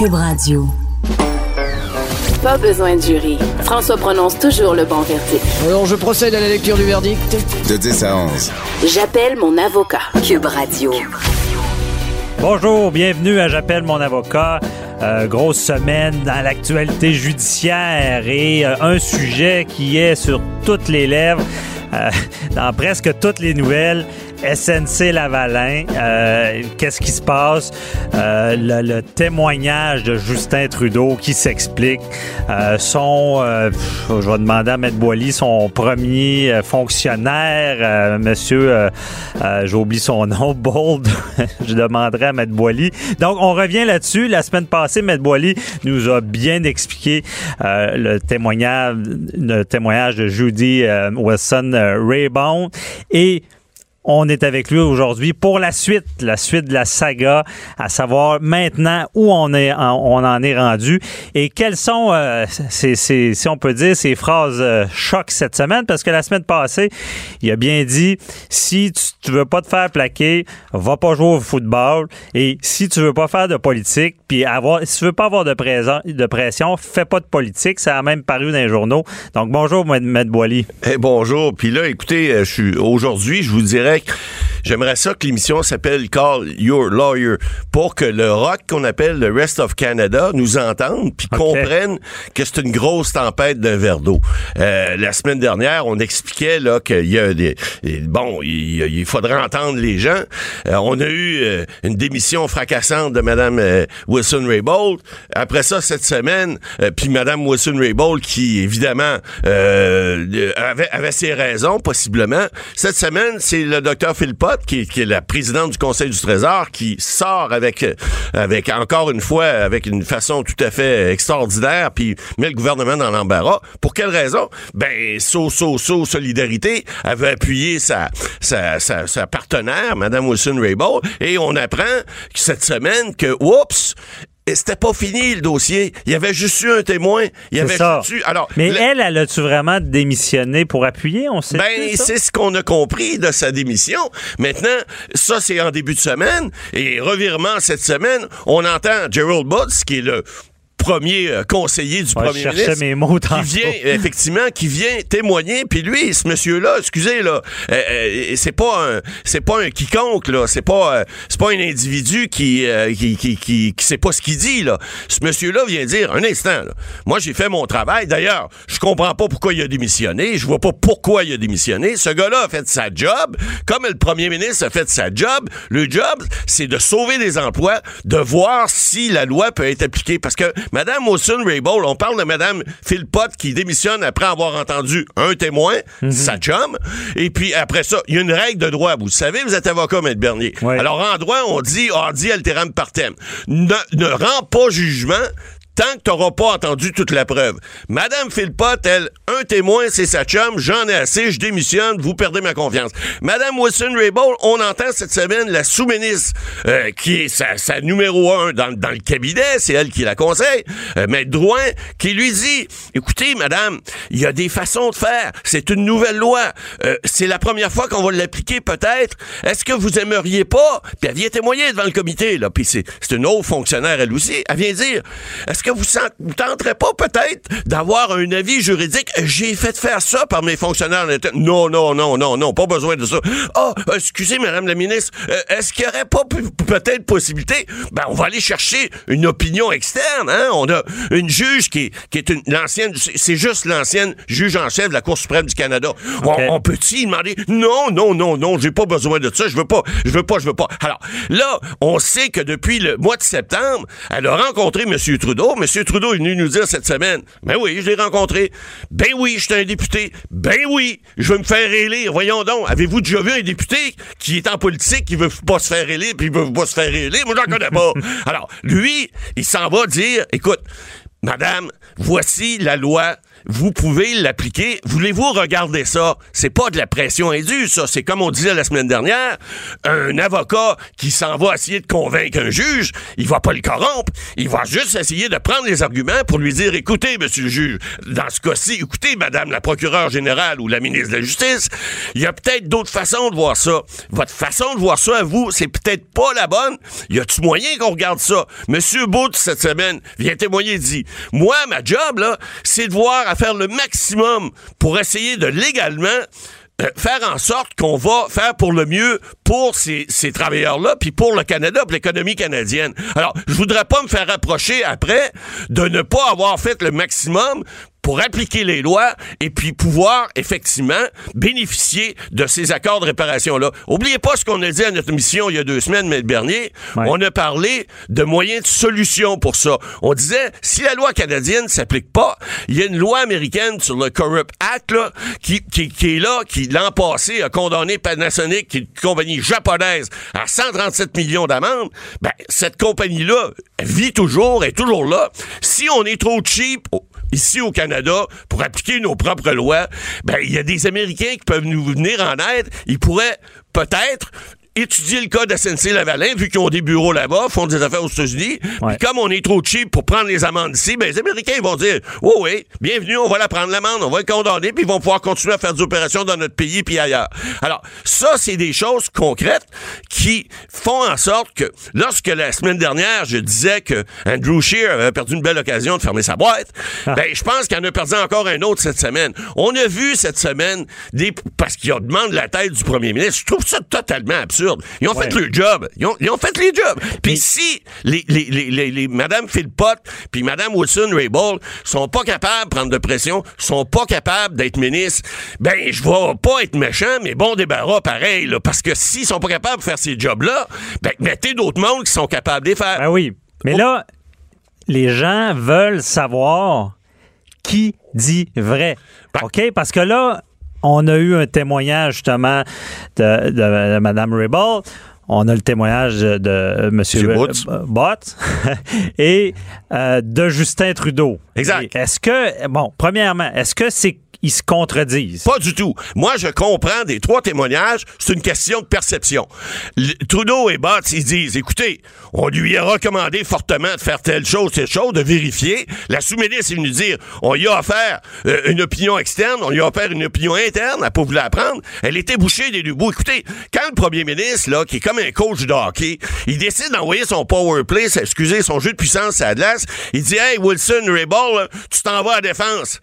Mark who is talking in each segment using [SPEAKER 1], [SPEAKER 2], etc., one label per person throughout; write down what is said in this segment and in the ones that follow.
[SPEAKER 1] Cube Radio.
[SPEAKER 2] Pas besoin de jury. François prononce toujours le bon verdict.
[SPEAKER 3] Alors, je procède à la lecture du verdict.
[SPEAKER 4] De 10 à 11.
[SPEAKER 2] J'appelle mon avocat.
[SPEAKER 1] Cube Radio.
[SPEAKER 5] Bonjour, bienvenue à J'appelle mon avocat. Euh, grosse semaine dans l'actualité judiciaire et euh, un sujet qui est sur toutes les lèvres, euh, dans presque toutes les nouvelles. SNC Lavalin, euh, qu'est-ce qui se passe? Euh, le, témoignage de Justin Trudeau qui s'explique. Euh, son, je vais demander à Maître Boily, son premier fonctionnaire, monsieur, j'ai oublié son nom, Bold, je demanderai à Maître Boily. Donc, on revient là-dessus. La semaine passée, Maître Boily nous a bien expliqué le témoignage, le témoignage de Judy Wilson Raybound et on est avec lui aujourd'hui pour la suite, la suite de la saga, à savoir maintenant où on est, on en est rendu et quelles sont, euh, ces, si on peut dire, ces phrases euh, choc cette semaine, parce que la semaine passée, il a bien dit si tu, tu veux pas te faire plaquer, va pas jouer au football et si tu veux pas faire de politique, puis avoir, si tu veux pas avoir de, présent, de pression, fais pas de politique. Ça a même paru dans les journaux. Donc bonjour, M. Boily.
[SPEAKER 6] Hey, bonjour. Puis là, écoutez, euh, aujourd'hui, je vous dirais J'aimerais ça que l'émission s'appelle Call Your Lawyer pour que le rock qu'on appelle le Rest of Canada nous entende puis okay. comprenne que c'est une grosse tempête d'un verre d'eau. Euh, la semaine dernière, on expliquait là qu'il y a des bon, il, il faudrait entendre les gens. Euh, on a eu euh, une démission fracassante de Madame Wilson Raybould. Après ça, cette semaine, puis Madame Wilson Raybould qui évidemment avait, avait ses raisons possiblement. Cette semaine, c'est le docteur Philpott, qui, est la présidente du Conseil du Trésor, qui sort avec, avec encore une fois, avec une façon tout à fait extraordinaire, puis met le gouvernement dans l'embarras. Pour quelle raison? Ben, so, so, so, Solidarité avait appuyé sa, sa, sa, sa partenaire, Mme Wilson-Raybould, et on apprend cette semaine que, oups, c'était pas fini le dossier. Il y avait juste eu un témoin. Il y avait
[SPEAKER 5] ça.
[SPEAKER 6] juste eu. Alors,
[SPEAKER 5] mais
[SPEAKER 6] le...
[SPEAKER 5] elle, elle a-tu vraiment démissionné pour appuyer? On sait.
[SPEAKER 6] Ben, c'est ce qu'on a compris de sa démission. Maintenant, ça c'est en début de semaine et revirement cette semaine, on entend Gerald Butts qui est le premier euh, conseiller du
[SPEAKER 5] ouais,
[SPEAKER 6] premier
[SPEAKER 5] je
[SPEAKER 6] ministre
[SPEAKER 5] mes mots
[SPEAKER 6] qui vient effectivement qui vient témoigner. Puis lui ce monsieur là excusez là euh, euh, c'est pas un c'est pas un quiconque là. C'est pas euh, c'est pas un individu qui, qui, qui qui qui sait pas ce qu'il dit là. Ce monsieur là vient dire un instant là, moi j'ai fait mon travail. D'ailleurs je comprends pas pourquoi il a démissionné. Je vois pas pourquoi il a démissionné. Ce gars là a fait sa job. Comme le premier ministre a fait sa job le job c'est de sauver des emplois de voir si la loi peut être appliquée. Parce que Madame Wilson Raybould, on parle de Madame Philpott qui démissionne après avoir entendu un témoin, mm -hmm. sa chum, et puis après ça, il y a une règle de droit. Vous savez, vous êtes avocat, Maître Bernier. Alors, en droit, on dit, on dit alteram partem. Ne, ne rend pas jugement tant que t'auras pas entendu toute la preuve. Madame Philpott, elle, un témoin, c'est sa chum, j'en ai assez, je démissionne, vous perdez ma confiance. Madame Wilson Raybould, on entend cette semaine la sous-ministre, euh, qui est sa, sa, numéro un dans, dans le cabinet, c'est elle qui la conseille, euh, Maître Drouin, qui lui dit, écoutez, madame, il y a des façons de faire, c'est une nouvelle loi, euh, c'est la première fois qu'on va l'appliquer peut-être, est-ce que vous aimeriez pas, puis elle vient témoigner devant le comité, là, puis c'est une autre fonctionnaire, elle aussi, elle vient dire, est-ce que vous, vous tenterez pas peut-être d'avoir un avis juridique? J'ai fait faire ça par mes fonctionnaires. Non, non, non, non, non, pas besoin de ça. Ah, oh, excusez, Madame la ministre, euh, est-ce qu'il y aurait pas peut-être possibilité? Ben, on va aller chercher une opinion externe, hein? On a une juge qui est, qui est une, l'ancienne, c'est juste l'ancienne juge en chef de la Cour suprême du Canada. Okay. On, on peut-il demander? Non, non, non, non, j'ai pas besoin de ça, je veux pas, je veux pas, je veux pas. Alors, là, on sait que depuis le mois de septembre, elle a rencontré M. Trudeau, Oh, M. Trudeau est venu nous dire cette semaine. Ben oui, je l'ai rencontré. Ben oui, je suis un député. Ben oui, je veux me faire élire. Voyons donc, avez-vous déjà vu un député qui est en politique, qui veut pas se faire élire, puis il veut pas se faire élire? Moi, j'en connais pas. Alors, lui, il s'en va dire, écoute, Madame, voici la loi vous pouvez l'appliquer. Voulez-vous regarder ça? C'est pas de la pression indue, ça. C'est comme on disait la semaine dernière, un avocat qui s'en va essayer de convaincre un juge, il va pas le corrompre. Il va juste essayer de prendre les arguments pour lui dire, écoutez, monsieur le juge, dans ce cas-ci, écoutez, madame la procureure générale ou la ministre de la Justice, il y a peut-être d'autres façons de voir ça. Votre façon de voir ça à vous, c'est peut-être pas la bonne. Y a-tu moyen qu'on regarde ça? Monsieur Booth, cette semaine, vient témoigner, dit, moi, ma job, là, c'est de voir à faire le maximum pour essayer de légalement euh, faire en sorte qu'on va faire pour le mieux pour ces, ces travailleurs-là, puis pour le Canada, pour l'économie canadienne. Alors, je voudrais pas me faire rapprocher après de ne pas avoir fait le maximum pour appliquer les lois et puis pouvoir effectivement bénéficier de ces accords de réparation-là. Oubliez pas ce qu'on a dit à notre mission il y a deux semaines, M. Bernier.
[SPEAKER 5] Ouais.
[SPEAKER 6] On a parlé de moyens de solution pour ça. On disait, si la loi canadienne s'applique pas, il y a une loi américaine sur le Corrupt Act là, qui, qui, qui est là, qui l'an passé a condamné Panasonic, qui est une compagnie japonaise, à 137 millions d'amendes. Ben, cette compagnie-là vit toujours, est toujours là. Si on est trop cheap ici au Canada pour appliquer nos propres lois, ben il y a des Américains qui peuvent nous venir en aide. Ils pourraient peut-être étudier le cas de SNC-Lavalin, vu qu'ils ont des bureaux là-bas, font des affaires aux États-Unis. Puis comme on est trop cheap pour prendre les amendes ici, ben les Américains ils vont dire Oh oui, bienvenue, on va la prendre l'amende, on va le condamner, puis ils vont pouvoir continuer à faire des opérations dans notre pays puis ailleurs. Alors, ça, c'est des choses concrètes qui font en sorte que lorsque la semaine dernière, je disais que Andrew Scheer avait perdu une belle occasion de fermer sa boîte, ben je pense qu'il en a perdu encore un autre cette semaine. On a vu cette semaine des parce qu'ils demandent la tête du premier ministre. Je trouve ça totalement absurde. Ils ont fait le job. Ils ont, ils ont fait les jobs. Puis si les, les, les, les, les- Madame Philpott puis Madame Wilson-Raybould sont pas capables de prendre de pression, sont pas capables d'être ministres, ben je vais pas être méchant, mais bon débarras pareil. Là, parce que s'ils sont pas capables de faire ces jobs-là, ben mettez d'autres mondes qui sont capables de les faire.
[SPEAKER 5] Ben oui. Mais là, les gens veulent savoir qui dit vrai.
[SPEAKER 6] Ben-
[SPEAKER 5] OK? Parce que là, on a eu un témoignage justement de, de, de Mme Raybould. On a le témoignage de, M.
[SPEAKER 6] Botts.
[SPEAKER 5] Bott et euh, de Justin Trudeau.
[SPEAKER 6] Exact.
[SPEAKER 5] Est-ce que, bon, premièrement, est-ce que c'est ils se contredisent?
[SPEAKER 6] Pas du tout. Moi, je comprends des trois témoignages, c'est une question de perception. Trudeau et Bott, ils disent, écoutez, on lui a recommandé fortement de faire telle chose, telle chose, de vérifier. La sous-ministre est venue dire, on y a offert euh, une opinion externe, on lui a offert une opinion interne, elle n'a pas voulu la prendre. Elle était bouchée des deux bouts. Écoutez, quand le premier ministre, là, qui est comme un coach de hockey, il décide d'envoyer son power play, excusez, son jeu de puissance à il dit, hey, Wilson, Rayball, là, tu t'en vas à la défense.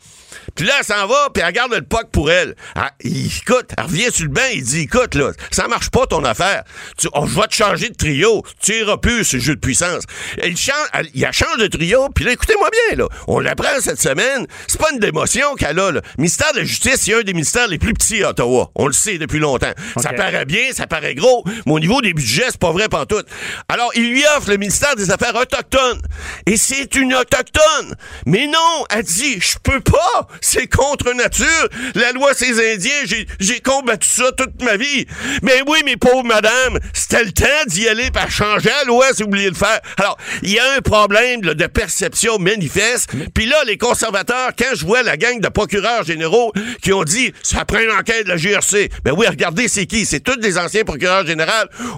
[SPEAKER 6] Puis là, elle s'en va, puis elle garde le puck pour elle. Ah, il- écoute, elle revient sur le banc, il dit, écoute, là, ça marche pas ton affaire. Tu, on, je vais te changer de trio. Tu iras plus ce jeu de puissance. Il change, elle, il a change de trio, puis là, écoutez-moi bien, là. On l'apprend cette semaine. C'est pas une démotion qu'elle a, là. Le ministère de la Justice, c'est un des ministères les plus petits à Ottawa. On le sait depuis longtemps. Ça paraît bien, ça paraît gros, mais au niveau des budgets, c'est pas vrai pantoute. Alors, il lui offre le ministère des Affaires autochtones. Et c'est une autochtone. Mais non, elle dit, je peux pas. C'est contre nature. La loi ces Indiens, j'ai, combattu ça toute ma vie. Mais oui, mes pauvres madame, c'était le temps d'y aller par changer la loi si vous oubliez de le faire. Alors, il y a un problème là, de perception manifeste. Puis là, les conservateurs, quand je vois la gang de procureurs généraux qui ont dit, ça prend une enquête de la GRC. Ben oui, regardez, c'est qui? C'est tous des anciens procureurs généraux,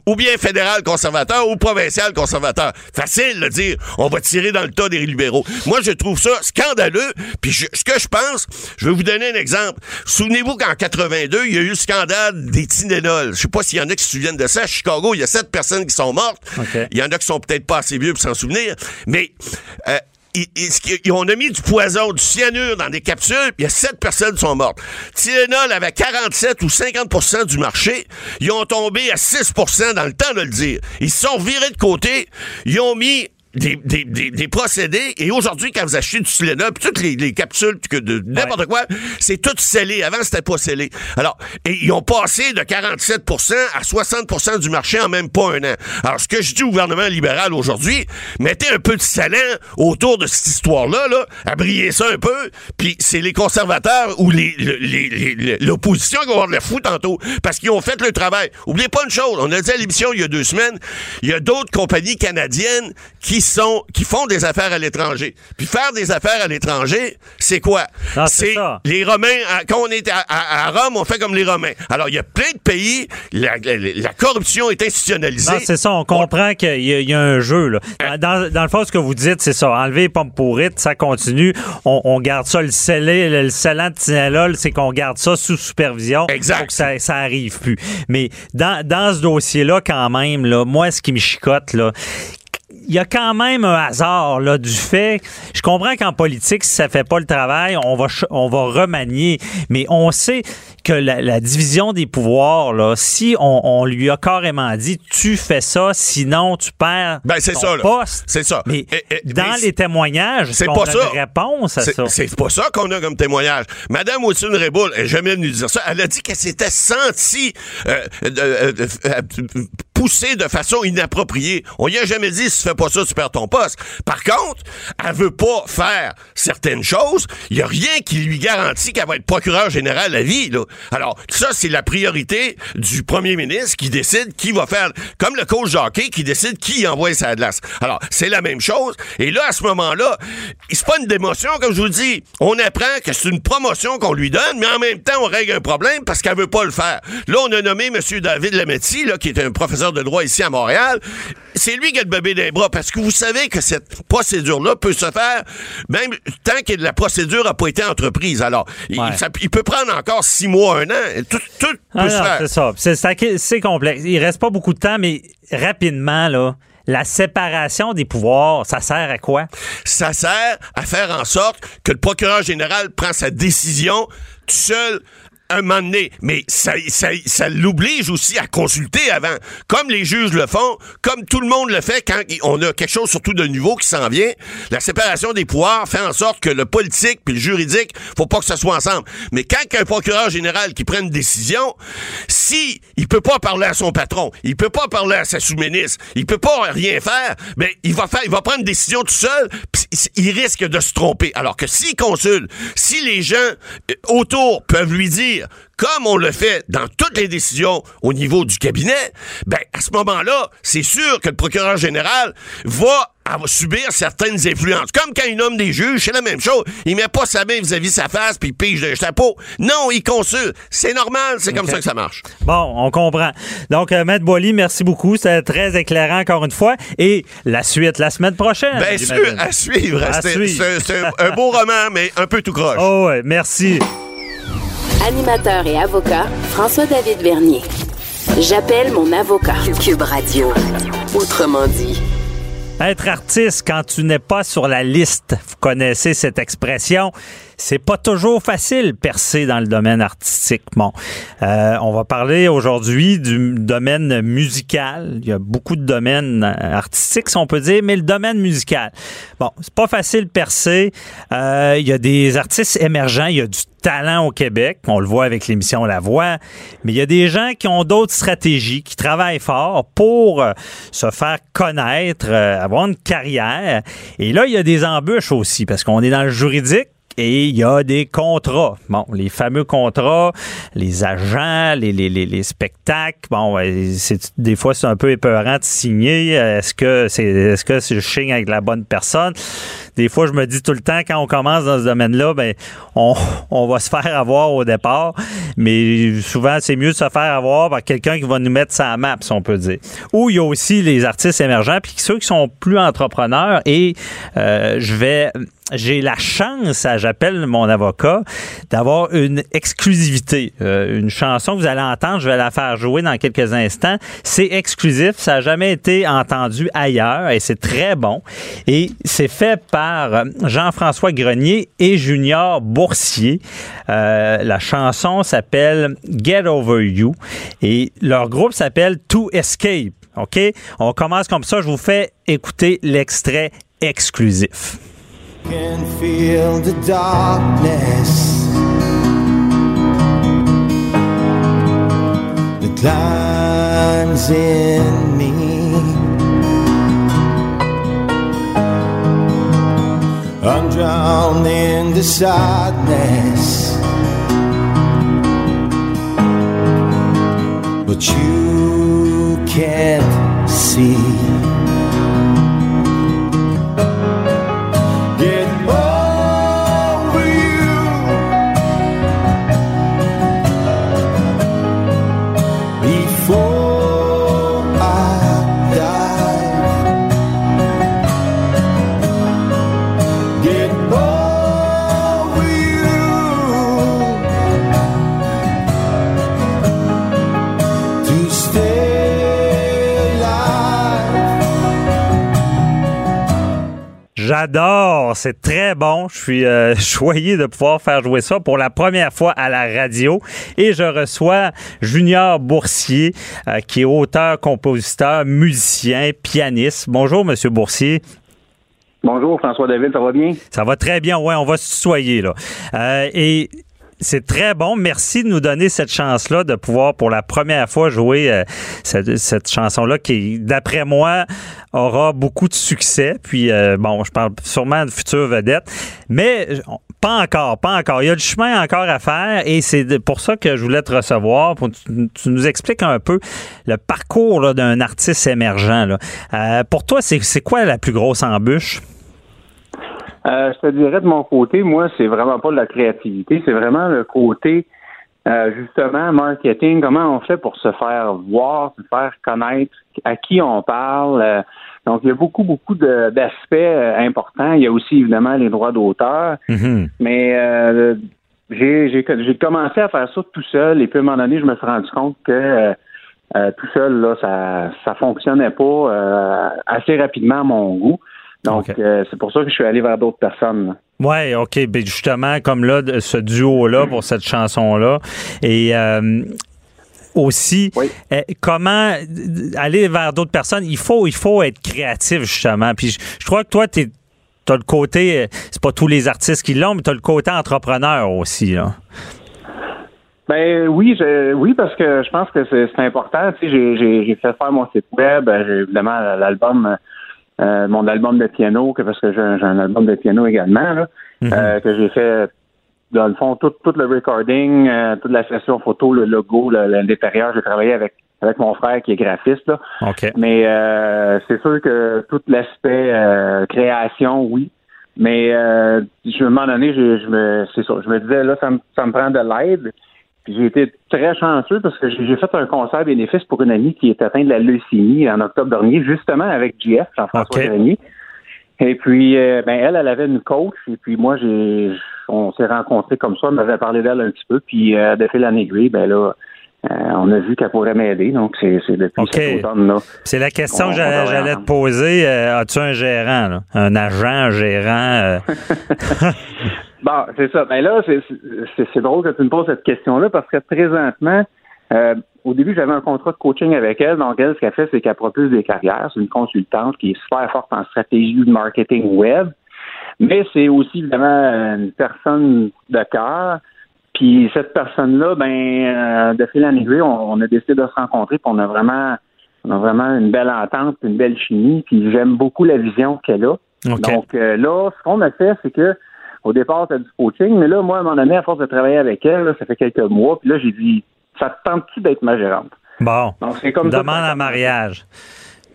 [SPEAKER 6] ou bien fédéral conservateur, ou provincial conservateur. Facile de dire, on va tirer dans le tas des libéraux. Moi, je trouve ça scandaleux. Puis je- ce que je pense, je vais vous donner un exemple. Souvenez-vous qu'en 82, il y a eu le scandale des Tylenol. Je sais pas s'il y en a qui se souviennent de ça. À Chicago, il y a sept personnes qui sont mortes. Il y en a qui sont peut-être pas assez vieux pour s'en souvenir. Mais euh, on a mis du poison, du cyanure dans des capsules, puis il y a sept personnes qui sont mortes. Tylenol avait 47 ou 50% du marché. Ils ont tombé à 6% dans le temps de le dire. Ils se sont virés de côté. Ils ont mis des, des, des, des procédés. Et aujourd'hui, quand vous achetez du Tylenol, puis toutes les, les capsules que de n'importe quoi, c'est tout scellé. Avant, c'était pas scellé. Alors, et ils ont passé de 47% à 60% du marché en même pas un an. Alors, ce que je dis au gouvernement libéral aujourd'hui, mettez un peu de salin autour de cette histoire-là, là, abriez ça un peu, puis c'est les conservateurs ou les, les- les- les- l'opposition qui vont avoir de la fou tantôt, parce qu'ils ont fait le travail. Oubliez pas une chose, on a dit à l'émission il y a deux semaines, il y a d'autres compagnies canadiennes qui sont qui font des affaires à l'étranger. Puis faire des affaires à l'étranger, c'est quoi?
[SPEAKER 5] Ah, c'est
[SPEAKER 6] les Romains, à- quand on est à, à- à Rome, on fait comme les Romains. Alors, il y a plein de pays, la, la- la corruption est institutionnalisée.
[SPEAKER 5] Non, c'est ça, on comprend qu'il y, a- il y a un jeu. Là. Dans, dans- dans le fond, ce que vous dites, c'est ça. Enlever les pommes pourrites, ça continue. On, on garde ça, le scellé, le, le scellant de Tinalol, c'est qu'on garde ça sous supervision
[SPEAKER 6] Exact.
[SPEAKER 5] pour que ça, ça arrive plus. Mais dans, dans ce dossier-là, quand même, là, moi, ce qui me chicote, là, il y a quand même un hasard là, du fait. Je comprends qu'en politique, si ça fait pas le travail, on va, on va remanier. Mais on sait que la, la division des pouvoirs, là, si on, on lui a carrément dit tu fais ça, sinon tu perds
[SPEAKER 6] Ben, c'est
[SPEAKER 5] ton
[SPEAKER 6] ça,
[SPEAKER 5] poste.
[SPEAKER 6] C'est ça.
[SPEAKER 5] Mais
[SPEAKER 6] Et- et-
[SPEAKER 5] dans
[SPEAKER 6] mais
[SPEAKER 5] les témoignages,
[SPEAKER 6] c'est pas
[SPEAKER 5] a
[SPEAKER 6] ça.
[SPEAKER 5] une réponse à ça?
[SPEAKER 6] C'est pas ça qu'on a comme témoignage. Madame Wilson Reboul est jamais venue dire ça. Elle a dit qu'elle s'était sentie euh, euh, euh, euh, poussée de façon inappropriée. On y a jamais dit si tu fais pas ça, tu perds ton poste. Par contre, elle veut pas faire certaines choses. Il y a rien qui lui garantit qu'elle va être procureur général à vie. Là. Alors, ça, c'est la priorité du premier ministre qui décide qui va faire, comme le coach Jacquet qui décide qui envoie sa glace. Alors, c'est la même chose. Et là, à ce moment-là, c'est pas une démotion, comme je vous dis. On apprend que c'est une promotion qu'on lui donne, mais en même temps, on règle un problème parce qu'elle veut pas le faire. Là, on a nommé M. David Lametti, là, qui est un professeur de droit ici à Montréal. C'est lui qui a le bébé des bras parce que vous savez que cette procédure-là peut se faire même tant que la procédure n'a pas été entreprise. Alors, il-
[SPEAKER 5] Ouais.
[SPEAKER 6] ça- il peut prendre encore six mois, un an. Tout, tout peut
[SPEAKER 5] Ah
[SPEAKER 6] se
[SPEAKER 5] non,
[SPEAKER 6] faire.
[SPEAKER 5] c'est ça. C'est, c'est- c'est complexe. Il reste pas beaucoup de temps, mais rapidement, là, la séparation des pouvoirs, ça sert à quoi?
[SPEAKER 6] ça sert à faire en sorte que le procureur général prend sa décision tout seul un moment donné. Mais ça, ça, ça l'oblige aussi à consulter avant. Comme les juges le font, comme tout le monde le fait quand on a quelque chose surtout de nouveau qui s'en vient. La séparation des pouvoirs fait en sorte que le politique puis le juridique, faut pas que ça soit ensemble. Mais quand un procureur général qui prend une décision, si il peut pas parler à son patron, il peut pas parler à sa sous-ministre, il peut pas rien faire, ben il va faire, il va prendre une décision tout seul, puis il risque de se tromper. Alors que s'il consulte, si les gens euh, autour peuvent lui dire, comme on le fait dans toutes les décisions au niveau du cabinet, ben à ce moment-là, c'est sûr que le procureur général va subir certaines influences. Comme quand il nomme des juges, c'est la même chose. Il met pas sa main vis-à-vis sa face puis il pige de chapeau. Non, il consulte. C'est normal, c'est comme ça que ça marche.
[SPEAKER 5] Bon, on comprend. Donc, euh, Maître Boily, merci beaucoup. C'était très éclairant encore une fois. Et la suite, la semaine prochaine.
[SPEAKER 6] Bien sûr, à suivre. C'est un, un beau roman, mais un peu tout croche.
[SPEAKER 5] Oh, ouais, merci.
[SPEAKER 2] Animateur et avocat, François-David Vernier. J'appelle mon avocat.
[SPEAKER 1] Cube Radio.
[SPEAKER 2] Autrement dit.
[SPEAKER 5] Être artiste quand tu n'es pas sur la liste, vous connaissez cette expression, c'est pas toujours facile percer dans le domaine artistique. Bon, euh, on va parler aujourd'hui du domaine musical. Il y a beaucoup de domaines euh, artistiques, si on peut dire, mais le domaine musical. Bon, c'est pas facile percer. Euh, il y a des artistes émergents, il y a du talent au Québec. On le voit avec l'émission La Voix. Mais il y a des gens qui ont d'autres stratégies, qui travaillent fort pour euh, se faire connaître, euh, avoir une carrière. Et là, il y a des embûches aussi, parce qu'on est dans le juridique. Et il y a des contrats. Bon, les fameux contrats, les agents, les, les, les, les spectacles. Bon, c'est, des fois, c'est un peu épeurant de signer. Est-ce que c'est, est-ce que je signe avec la bonne personne? Des fois, je me dis tout le temps, quand on commence dans ce domaine-là, ben, on, on va se faire avoir au départ. Mais souvent, c'est mieux de se faire avoir par quelqu'un qui va nous mettre sa map, si on peut dire. Ou il y a aussi les artistes émergents, puis ceux qui sont plus entrepreneurs. Et euh, je vais j'ai la chance, j'appelle mon avocat, d'avoir une exclusivité. Euh, une chanson que vous allez entendre, je vais la faire jouer dans quelques instants. C'est exclusif, ça n'a jamais été entendu ailleurs et c'est très bon. Et c'est fait par euh, Jean-François Grenier et Junior Boursier. Euh, la chanson s'appelle Get Over You et leur groupe s'appelle To Escape. OK? On commence comme ça. Je vous fais écouter l'extrait exclusif.
[SPEAKER 4] Can feel the darkness The climbs in me. I'm drowned in the sadness, but you can't see.
[SPEAKER 5] J'adore, c'est très bon. Je suis euh, choyé de pouvoir faire jouer ça pour la première fois à la radio. Et je reçois Junior Boursier, euh, qui est auteur, compositeur, musicien, pianiste. Bonjour, Monsieur Boursier.
[SPEAKER 7] Bonjour François David, ça va bien?
[SPEAKER 5] Ça va très bien. Ouais, on va se tutoyer, là. Euh, et c'est très bon. Merci de nous donner cette chance-là de pouvoir pour la première fois jouer euh, cette, chanson-là qui, d'après moi, aura beaucoup de succès. Puis, euh, bon, je parle sûrement de futures vedettes. Mais pas encore, pas encore. Il y a du chemin encore à faire et c'est pour ça que je voulais te recevoir. Pour que tu, tu nous expliques un peu le parcours d'un artiste émergent. Euh, pour toi, c'est quoi la plus grosse embûche?
[SPEAKER 7] Euh, je te dirais de mon côté, moi, c'est vraiment pas de la créativité, c'est vraiment le côté euh, justement marketing, comment on fait pour se faire voir, se faire connaître, à qui on parle? euh, donc, il y a beaucoup, beaucoup d'aspects euh, importants. Il y a aussi évidemment les droits d'auteur.
[SPEAKER 5] Mhm.
[SPEAKER 7] Mais euh, j'ai commencé à faire ça tout seul et puis à un moment donné, je me suis rendu compte que tout seul, là, ça ça fonctionnait pas euh, assez rapidement à mon goût. Donc, euh, c'est pour ça que je suis allé vers d'autres personnes.
[SPEAKER 5] Ouais, OK. Ben justement, comme là, ce duo-là pour cette chanson-là. Et euh, aussi,
[SPEAKER 7] Oui.
[SPEAKER 5] eh, comment aller vers d'autres personnes, il faut, il faut être créatif, justement. Puis je, je crois que toi, tu as le côté, euh, c'est pas tous les artistes qui l'ont, mais tu as le côté entrepreneur aussi. Là.
[SPEAKER 7] Ben oui, je, oui, parce que je pense que c'est important. Tu sais, j'ai- fait faire mon site web, j'ai évidemment l'album, euh, mon album de piano, que parce que j'ai un album de piano également, là, euh, que j'ai fait dans le fond tout, tout le recording, euh, toute la session photo, le logo, l'intérieur. J'ai travaillé avec avec mon frère qui est graphiste. Là.
[SPEAKER 5] OK.
[SPEAKER 7] Mais euh, c'est sûr que tout l'aspect euh, création, oui. Mais euh, je, à un moment donné, je, je me, c'est ça, je me disais là, ça me, ça me prend de l'aide. J'ai été très chanceux parce que j'ai fait un concert bénéfice pour une amie qui est atteinte de la leucémie en octobre dernier, justement avec JF, Jean-François
[SPEAKER 5] OK.
[SPEAKER 7] Grenier. Et puis, euh, ben elle, elle avait une coach. Et puis moi, j'ai, on s'est rencontrés comme ça. Elle m'avait parlé d'elle un petit peu. Puis euh, de fil en aiguille, ben là, euh, on a vu qu'elle pourrait m'aider. Donc c'est, c'est depuis
[SPEAKER 5] OK.
[SPEAKER 7] cet automne-là.
[SPEAKER 5] C'est la question
[SPEAKER 7] On-
[SPEAKER 5] que j'allais te poser. Euh, As-tu un gérant, là? un agent, un gérant? euh?
[SPEAKER 7] Bon, c'est ça. Ben là, c'est, drôle que tu me poses cette question-là parce que présentement, euh, au début, j'avais un contrat de coaching avec elle. Donc, elle, ce qu'elle fait, c'est qu'elle propulse des carrières. C'est une consultante qui est super forte en stratégie de marketing web. Mais c'est aussi, évidemment, une personne de cœur. Puis cette personne-là, ben, euh, de fil en aiguille, on, on a décidé de se rencontrer. Puis on a vraiment, on a vraiment une belle entente, une belle chimie. Puis j'aime beaucoup la vision qu'elle a. Donc euh, là, ce qu'on a fait, c'est que au départ, c'était du coaching, mais là, moi, à un moment donné, à force de travailler avec elle, là, ça fait quelques mois, puis là, j'ai dit, ça te tente-tu d'être ma gérante?
[SPEAKER 5] Bon.
[SPEAKER 7] Donc, c'est comme
[SPEAKER 5] Demande
[SPEAKER 7] ça
[SPEAKER 5] en mariage.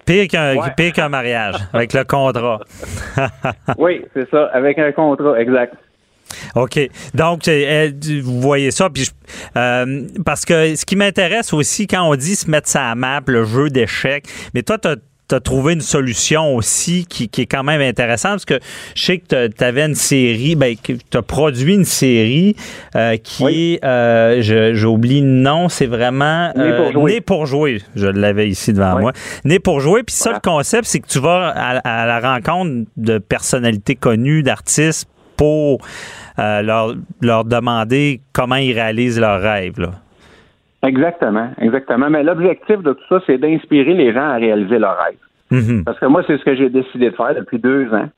[SPEAKER 5] Pire qu'un
[SPEAKER 7] Ouais.
[SPEAKER 5] pire qu'un mariage, avec le contrat.
[SPEAKER 7] Oui, c'est ça, avec un contrat, exact.
[SPEAKER 5] OK. Donc, euh, euh, vous voyez ça. Puis je- euh, parce que ce qui m'intéresse aussi, quand on dit se mettre ça à map, le jeu d'échecs, mais toi, tu as trouvé une solution aussi qui, qui est quand même intéressante parce que je sais que tu avais une série, ben, tu as produit une série euh, qui
[SPEAKER 7] Oui.
[SPEAKER 5] est, euh, j'oublie le nom, c'est vraiment
[SPEAKER 7] Né pour jouer.
[SPEAKER 5] Né pour jouer. Je l'avais ici devant
[SPEAKER 7] Oui.
[SPEAKER 5] moi. Né pour jouer. Puis ça,
[SPEAKER 7] Voilà.
[SPEAKER 5] le concept, c'est que tu vas à, à la rencontre de personnalités connues, d'artistes pour euh, leur, leur demander comment ils réalisent leurs rêves. Là.
[SPEAKER 7] Exactement, exactement. Mais l'objectif de tout ça, c'est d'inspirer les gens à réaliser leurs rêves.
[SPEAKER 5] Mhm.
[SPEAKER 7] Parce que moi, c'est ce que j'ai décidé de faire depuis deux ans.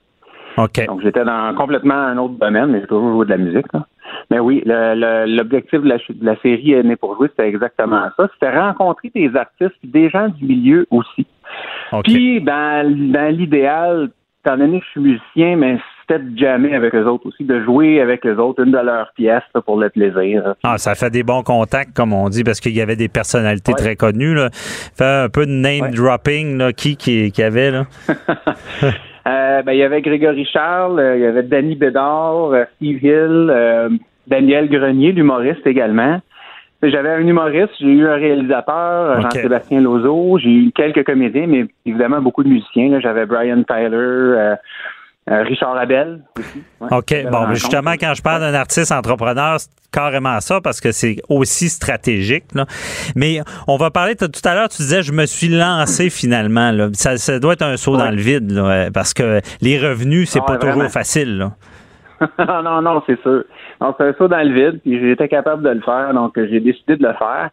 [SPEAKER 7] Donc, j'étais dans complètement un autre domaine, mais j'ai toujours joué de la musique. là. Mais oui, l'objectif de la, de la série est né pour jouer, c'était exactement ça. C'était rencontrer des artistes, puis des gens du milieu aussi. Puis, dans, dans l'idéal, étant donné que je suis musicien, mais c'était de jammer avec eux autres aussi, de jouer avec eux autres, une de leurs pièces là, pour le plaisir.
[SPEAKER 5] Ah, ça fait des bons contacts, comme on dit, parce qu'il y avait des personnalités
[SPEAKER 7] Ouais.
[SPEAKER 5] très connues. Là. Fait un peu de name
[SPEAKER 7] Ouais.
[SPEAKER 5] dropping, là. Qui, qui, qui avait, là?
[SPEAKER 7] Euh, ben, il y avait Grégory Charles, euh, il y avait Danny Bédard, euh, Steve Hill, Daniel Grenier, l'humoriste également. J'avais un humoriste, j'ai eu un réalisateur. Jean-Sébastien Lozo, j'ai eu quelques comédiens, mais évidemment beaucoup de musiciens. J'avais Brian Tyler, Richard Abel aussi. Ouais,
[SPEAKER 5] OK. Bon, mais justement, quand je parle d'un artiste entrepreneur, c'est carrément ça parce que c'est aussi stratégique. Là. Mais on va parler, tout à l'heure, tu disais, je me suis lancé finalement. Là. Ça, ça doit être un saut dans le vide là, euh, parce que les revenus, c'est
[SPEAKER 7] Ah
[SPEAKER 5] pas toujours facile. Là.
[SPEAKER 7] non, non, non, c'est sûr. Donc, c'est un saut dans le vide, puis j'étais capable de le faire, donc euh, j'ai décidé de le faire.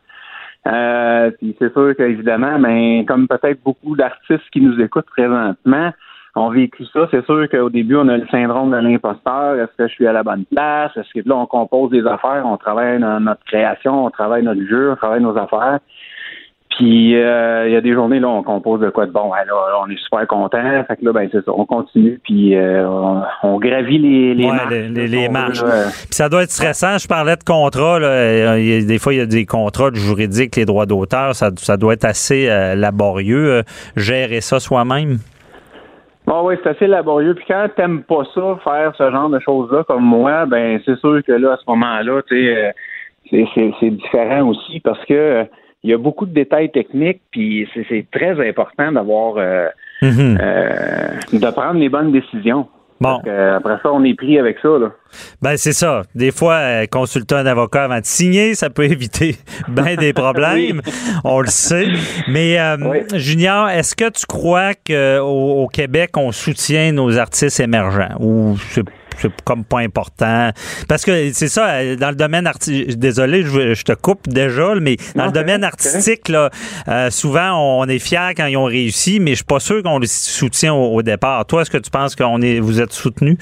[SPEAKER 7] Euh, puis c'est sûr qu'évidemment, ben, comme peut-être beaucoup d'artistes qui nous écoutent présentement ont vécu ça, c'est sûr qu'au début, on a le syndrome de l'imposteur. Est-ce que je suis à la bonne place? Est-ce que là, on compose des affaires, on travaille dans notre création, on travaille notre jeu, on travaille nos affaires. Puis euh, il y a des journées là on compose de quoi de bon. Là, on est super content. Fait que là ben c'est ça, on continue puis euh, on, on gravit les les
[SPEAKER 5] Ouais,
[SPEAKER 7] marches.
[SPEAKER 5] les- les-
[SPEAKER 7] si
[SPEAKER 5] les
[SPEAKER 7] on veut,
[SPEAKER 5] marches.
[SPEAKER 7] là.
[SPEAKER 5] Puis ça doit être stressant. Je parlais de contrats. Là. Il y a- des fois, il y a des contrats juridiques, les droits d'auteur. Ça, ça doit être assez euh, laborieux. euh, gérer ça soi-même.
[SPEAKER 7] Bon, oui, c'est assez laborieux. Puis quand t'aimes pas ça, faire ce genre de choses-là comme moi, ben c'est sûr que là, à ce moment-là, tu sais, euh, c'est, différent aussi parce que euh, il y a beaucoup de détails techniques, puis c'est, très important d'avoir euh,
[SPEAKER 5] Mhm.
[SPEAKER 7] euh, de prendre les bonnes décisions.
[SPEAKER 5] Bon.
[SPEAKER 7] Euh, après ça, on est pris avec ça, là.
[SPEAKER 5] Ben c'est ça. Des fois, euh, consulter un avocat avant de signer, ça peut éviter bien des problèmes. On le sait. Mais euh,
[SPEAKER 7] Oui.
[SPEAKER 5] Junior, est-ce que tu crois qu'au au Québec, on soutient nos artistes émergents? Ou c'est c'est comme pas important. Parce que c'est ça dans le domaine artistique désolé je, je te coupe déjà mais dans
[SPEAKER 7] Non,
[SPEAKER 5] le domaine artistique là euh, souvent on est fier quand ils ont réussi mais je suis pas sûr qu'on les soutient au, au départ. Toi est-ce que tu penses qu'on est vous êtes soutenu?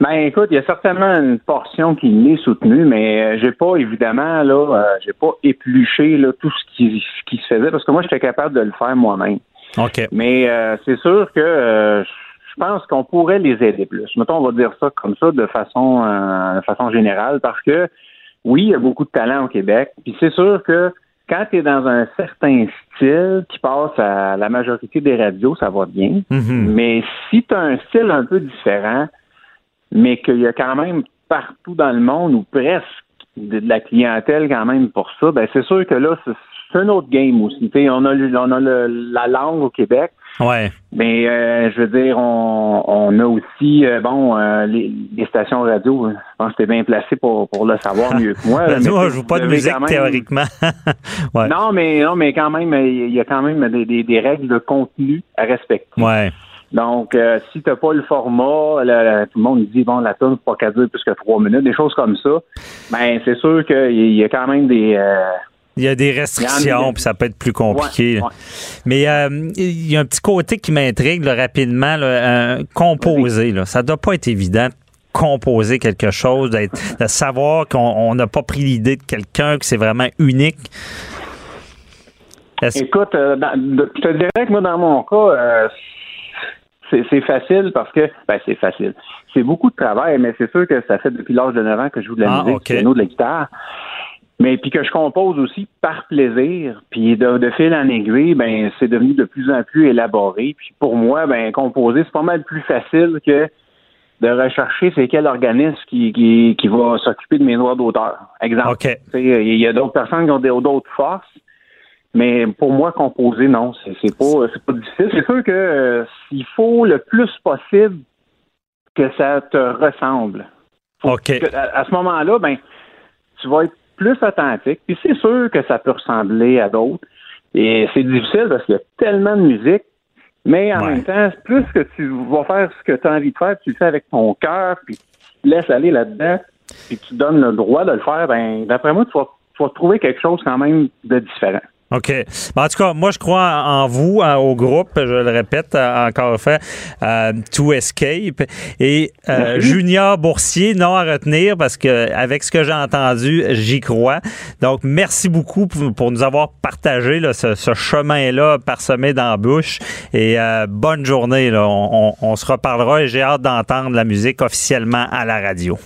[SPEAKER 7] Ben écoute, il y a certainement une portion qui m'est soutenue, mais euh, j'ai pas évidemment là, euh, j'ai pas épluché là tout ce qui, ce qui se faisait parce que moi j'étais capable de le faire moi-même.
[SPEAKER 5] ok.
[SPEAKER 7] Mais euh, c'est sûr que euh, je pense qu'on pourrait les aider plus. Mettons, on va dire ça comme ça de façon euh, de façon générale parce que oui, il y a beaucoup de talent au Québec. Puis c'est sûr que quand tu es dans un certain style qui passe à la majorité des radios, ça va bien.
[SPEAKER 5] Mhm.
[SPEAKER 7] Mais si tu as un style un peu différent, mais qu'il y a quand même partout dans le monde ou presque de, la clientèle quand même pour ça, ben c'est sûr que là, c'est un autre game aussi. On a, on a le- la langue au Québec,
[SPEAKER 5] ouais
[SPEAKER 7] mais euh, je veux dire, on, on a aussi, euh, bon, euh, les, les stations radio, je pense que tu es bien placé pour, pour le savoir mieux que moi.
[SPEAKER 5] nous,
[SPEAKER 7] tu
[SPEAKER 5] on joue pas de musique
[SPEAKER 7] même-
[SPEAKER 5] théoriquement. ouais.
[SPEAKER 7] Non, mais non, mais quand même, il y a quand même des, des, des règles de contenu à respecter.
[SPEAKER 5] Ouais.
[SPEAKER 7] Donc, euh, si t'as pas le format, le- le- tout le monde dit bon, la tune faut pas qu'elle dure plus que trois minutes, des choses comme ça. Ben, c'est sûr qu'il y a quand même des.
[SPEAKER 5] Il y a des restrictions, puis ça peut être plus compliqué.
[SPEAKER 7] Ouais, ouais.
[SPEAKER 5] Mais euh, il y a un petit côté qui m'intrigue rapidement. Là, euh, composer, là, ça doit pas être évident de composer quelque chose, de savoir qu'on on n'a pas pris l'idée de quelqu'un, que c'est vraiment unique.
[SPEAKER 7] Écoute, euh, dans- de- je te dirais que moi, dans mon cas, euh, c'est facile parce que. Ben, c'est facile. C'est beaucoup de travail, mais c'est sûr que ça fait depuis l'âge de 9 ans que je joue de la
[SPEAKER 5] Ah,
[SPEAKER 7] musique, piano, de la guitare. Mais puis que je compose aussi par plaisir, puis de, de fil en aiguille, ben c'est devenu de plus en plus élaboré. Puis pour moi, ben composer c'est pas mal plus facile que de rechercher c'est quel organisme qui, qui, qui va s'occuper de mes droits d'auteur. Exemple. Il y a d'autres personnes qui ont d'autres forces, mais pour moi, composer, non, c'est c'est pas, c'est pas difficile. C'est sûr que euh, il faut le plus possible que ça te ressemble.
[SPEAKER 5] OK.
[SPEAKER 7] Que à, à ce moment-là, ben, tu vas être plus authentique. Puis c'est sûr que ça peut ressembler à d'autres. Et c'est difficile parce qu'il y a tellement de musique. Mais en
[SPEAKER 5] Ouais.
[SPEAKER 7] même temps, plus que tu vas faire ce que tu as envie de faire, tu le fais avec ton cœur, puis tu laisses aller là-dedans, puis tu donnes le droit de le faire, ben d'après moi, tu vas trouver quelque chose quand même de différent.
[SPEAKER 5] OK. Ben, en tout cas, moi, je crois en vous, en- au groupe, je le répète euh, encore une fois, euh, To Escape. Et euh, Junior Boursier, non à retenir, parce que avec ce que j'ai entendu, j'y crois. Donc, merci beaucoup pour, pour nous avoir partagé là, ce, ce chemin-là parsemé d'embûches. Et euh, bonne journée. Là. On, on- on se reparlera et j'ai hâte d'entendre la musique officiellement à la radio.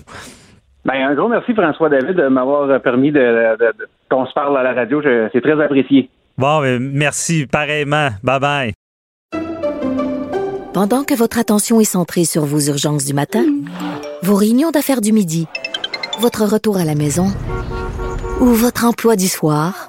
[SPEAKER 7] Ben, un gros merci, François David, de m'avoir permis de, de- de- qu'on se parle à la radio. C'est très apprécié.
[SPEAKER 5] Bon, ben, merci pareillement. Bye-bye.
[SPEAKER 8] Pendant que votre attention est centrée sur vos urgences du matin, vos réunions d'affaires du midi, votre retour à la maison ou votre emploi du soir,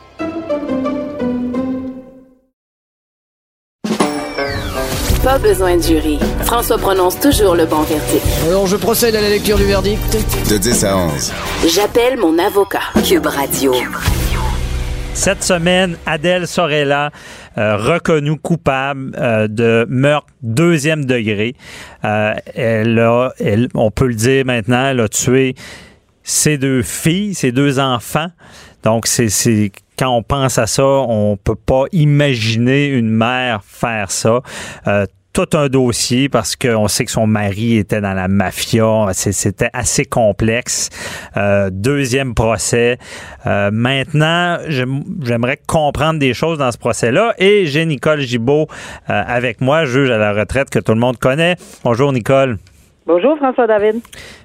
[SPEAKER 2] Pas besoin de jury. François prononce toujours le bon verdict.
[SPEAKER 3] Alors, je procède à la lecture du verdict.
[SPEAKER 9] De 10 à 11.
[SPEAKER 2] J'appelle mon avocat.
[SPEAKER 1] Cube Radio.
[SPEAKER 5] Cette semaine, Adèle Sorella, euh, reconnue coupable euh, de meurtre deuxième degré. Euh, elle a, elle- on peut le dire maintenant, elle a tué ses deux filles, ses deux enfants. Donc, c'est, c'est quand on pense à ça, on peut pas imaginer une mère faire ça. Euh, tout un dossier parce qu'on sait que son mari était dans la mafia. C'était assez complexe. Euh, deuxième procès. Euh, maintenant, j'aime- j'aimerais comprendre des choses dans ce procès-là. Et j'ai Nicole Gibault euh, avec moi, juge à la retraite que tout le monde connaît. Bonjour, Nicole.
[SPEAKER 10] Bonjour François David.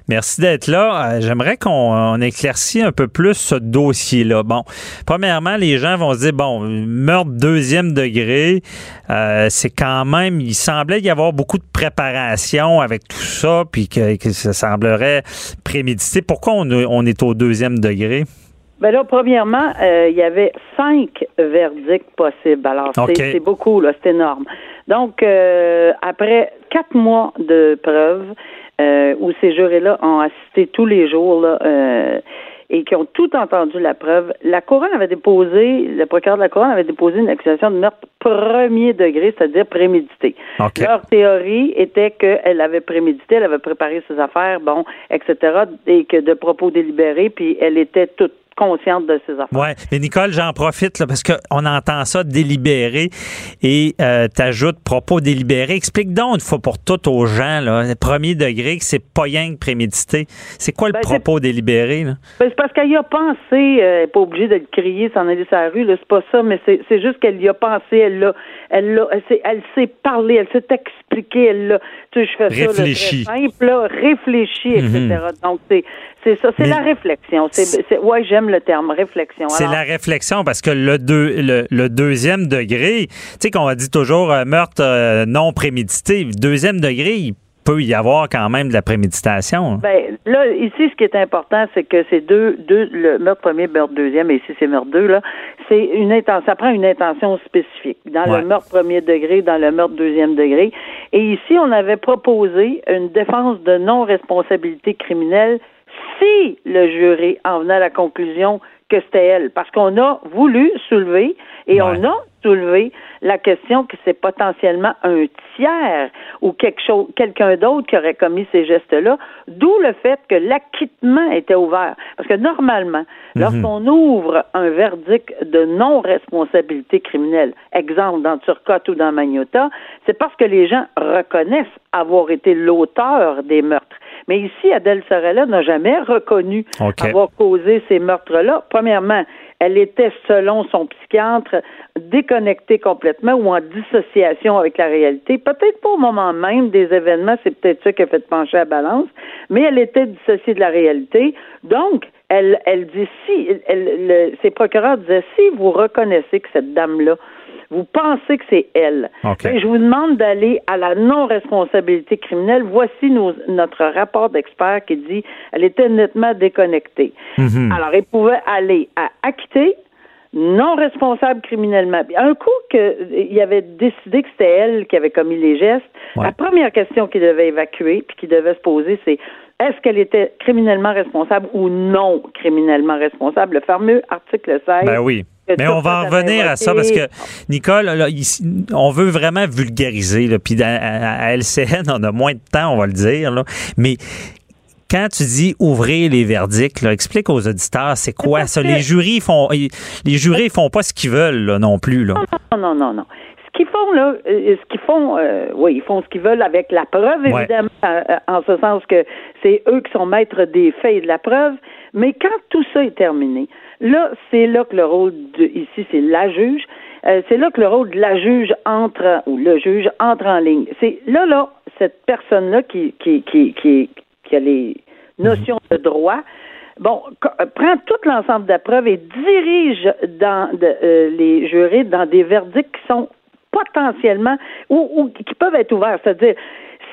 [SPEAKER 5] Merci d'être là. Euh, J'aimerais qu'on on éclaircisse un peu plus ce dossier-là. Bon, premièrement, les gens vont se dire, bon, meurtre deuxième degré, euh, c'est quand même, il semblait y avoir beaucoup de préparation avec tout ça, puis que, ça semblerait prémédité. Pourquoi on est au deuxième degré?
[SPEAKER 10] Ben là, premièrement, euh, il y avait cinq verdicts possibles. Alors, c'est beaucoup, là, c'est énorme. Donc, euh, après quatre mois de preuves, euh, où ces jurés-là ont assisté tous les jours, là, euh, et qui ont tout entendu la preuve, la couronne avait déposé, le procureur de la couronne avait déposé une accusation de meurtre premier degré, c'est-à-dire prémédité.
[SPEAKER 5] OK.
[SPEAKER 10] Leur théorie était qu'elle avait prémédité, elle avait préparé ses affaires, bon, etc., et que de propos délibérés, puis elle était toute consciente de ses affaires.
[SPEAKER 5] Ouais, mais Nicole, j'en profite là, parce qu'on entend ça délibéré et euh, t'ajoutes propos délibérés. Explique donc une fois pour toutes aux gens, là, le premier degré, que c'est pas rien que prémédité. C'est quoi le
[SPEAKER 10] Ben,
[SPEAKER 5] propos délibéré? Là?
[SPEAKER 10] Ben, c'est parce qu'elle y a pensé, euh, elle n'est pas obligée de le crier, s'en aller sur la rue, là, c'est pas ça, mais c'est, juste qu'elle y a pensé, elle l'a, elle l'a, elle s'est, parlé, elle s'est expliquée, elle l'a, tu sais, je fais
[SPEAKER 5] Réfléchi.
[SPEAKER 10] ça, là, très simple, là, réfléchi, etc.
[SPEAKER 5] Mhm.
[SPEAKER 10] Donc, c'est, c'est ça, c'est la réflexion. Ouais, j'aime le terme, réflexion.
[SPEAKER 5] C'est la réflexion parce que le, deux, le, le deuxième degré, tu sais qu'on dit toujours euh, meurtre euh, non prémédité. Deuxième degré, il peut y avoir quand même de la préméditation. hein.
[SPEAKER 10] Ben, là, ici, ce qui est important, c'est que c'est deux, deux, le meurtre premier, meurtre deuxième, et ici, c'est meurtre deux, là. C'est une intention, ça prend une intention spécifique. Dans
[SPEAKER 5] Ouais.
[SPEAKER 10] le meurtre premier degré, dans le meurtre deuxième degré. Et ici, on avait proposé une défense de non-responsabilité criminelle si le jury en venait à la conclusion que c'était elle. Parce qu'on a voulu soulever et
[SPEAKER 5] Ouais.
[SPEAKER 10] on a soulevé la question que c'est potentiellement un tiers ou quelque chose, quelqu'un d'autre qui aurait commis ces gestes-là, d'où le fait que l'acquittement était ouvert. Parce que normalement, lorsqu'on ouvre un verdict de non-responsabilité criminelle, exemple dans Turcotte ou dans Magnota, c'est parce que les gens reconnaissent avoir été l'auteur des meurtres. Mais ici, Adèle Sorella n'a jamais reconnu avoir causé ces meurtres-là. Premièrement, elle était, selon son psychiatre, déconnectée complètement ou en dissociation avec la réalité. Peut-être pas au moment même des événements, c'est peut-être ça qui a fait pencher la balance, mais elle était dissociée de la réalité. Donc, elle, elle dit si, elle, le- ses procureurs disaient si vous reconnaissez que cette dame-là, vous pensez que c'est elle.
[SPEAKER 5] OK.
[SPEAKER 10] Et je vous demande d'aller à la non-responsabilité criminelle. Voici nos- notre rapport d'expert qui dit elle était nettement déconnectée.
[SPEAKER 5] Mhm.
[SPEAKER 10] Alors, elle pouvait aller à acquitter, non responsable criminellement. Un coup qu'il avait décidé que c'était elle qui avait commis les gestes,
[SPEAKER 5] Ouais.
[SPEAKER 10] la première question qu'il devait évacuer puis qu'il devait se poser, c'est est-ce qu'elle était criminellement responsable ou non criminellement responsable? Le fameux article 16.
[SPEAKER 5] Ben oui. Mais on va en revenir à ça parce que, Nicole, là, ici, on veut vraiment vulgariser. Là, puis à, à- LCN, on a moins de temps, on va le dire. Là, mais quand tu dis ouvrir les verdicts, là, explique aux auditeurs, c'est quoi ça? Les jurys font les jurés font pas ce qu'ils veulent là, non plus. Là.
[SPEAKER 10] Non, non, non, non. Qu'ils font, là, euh, ce qu'ils font, euh, oui, ils font ce qu'ils veulent avec la preuve,
[SPEAKER 5] Ouais.
[SPEAKER 10] évidemment, euh, en ce sens que c'est eux qui sont maîtres des faits et de la preuve. Mais quand tout ça est terminé, là, c'est là que le rôle de, ici, c'est la juge. euh, c'est là que le rôle de la juge entre, ou le juge entre en ligne. C'est là, là, cette personne-là qui, qui, qui, qui, qui a les notions de droit, bon, prend tout l'ensemble de la preuve et dirige dans de- euh, les jurés dans des verdicts qui sont potentiellement ou, ou qui peuvent être ouverts. C'est-à-dire,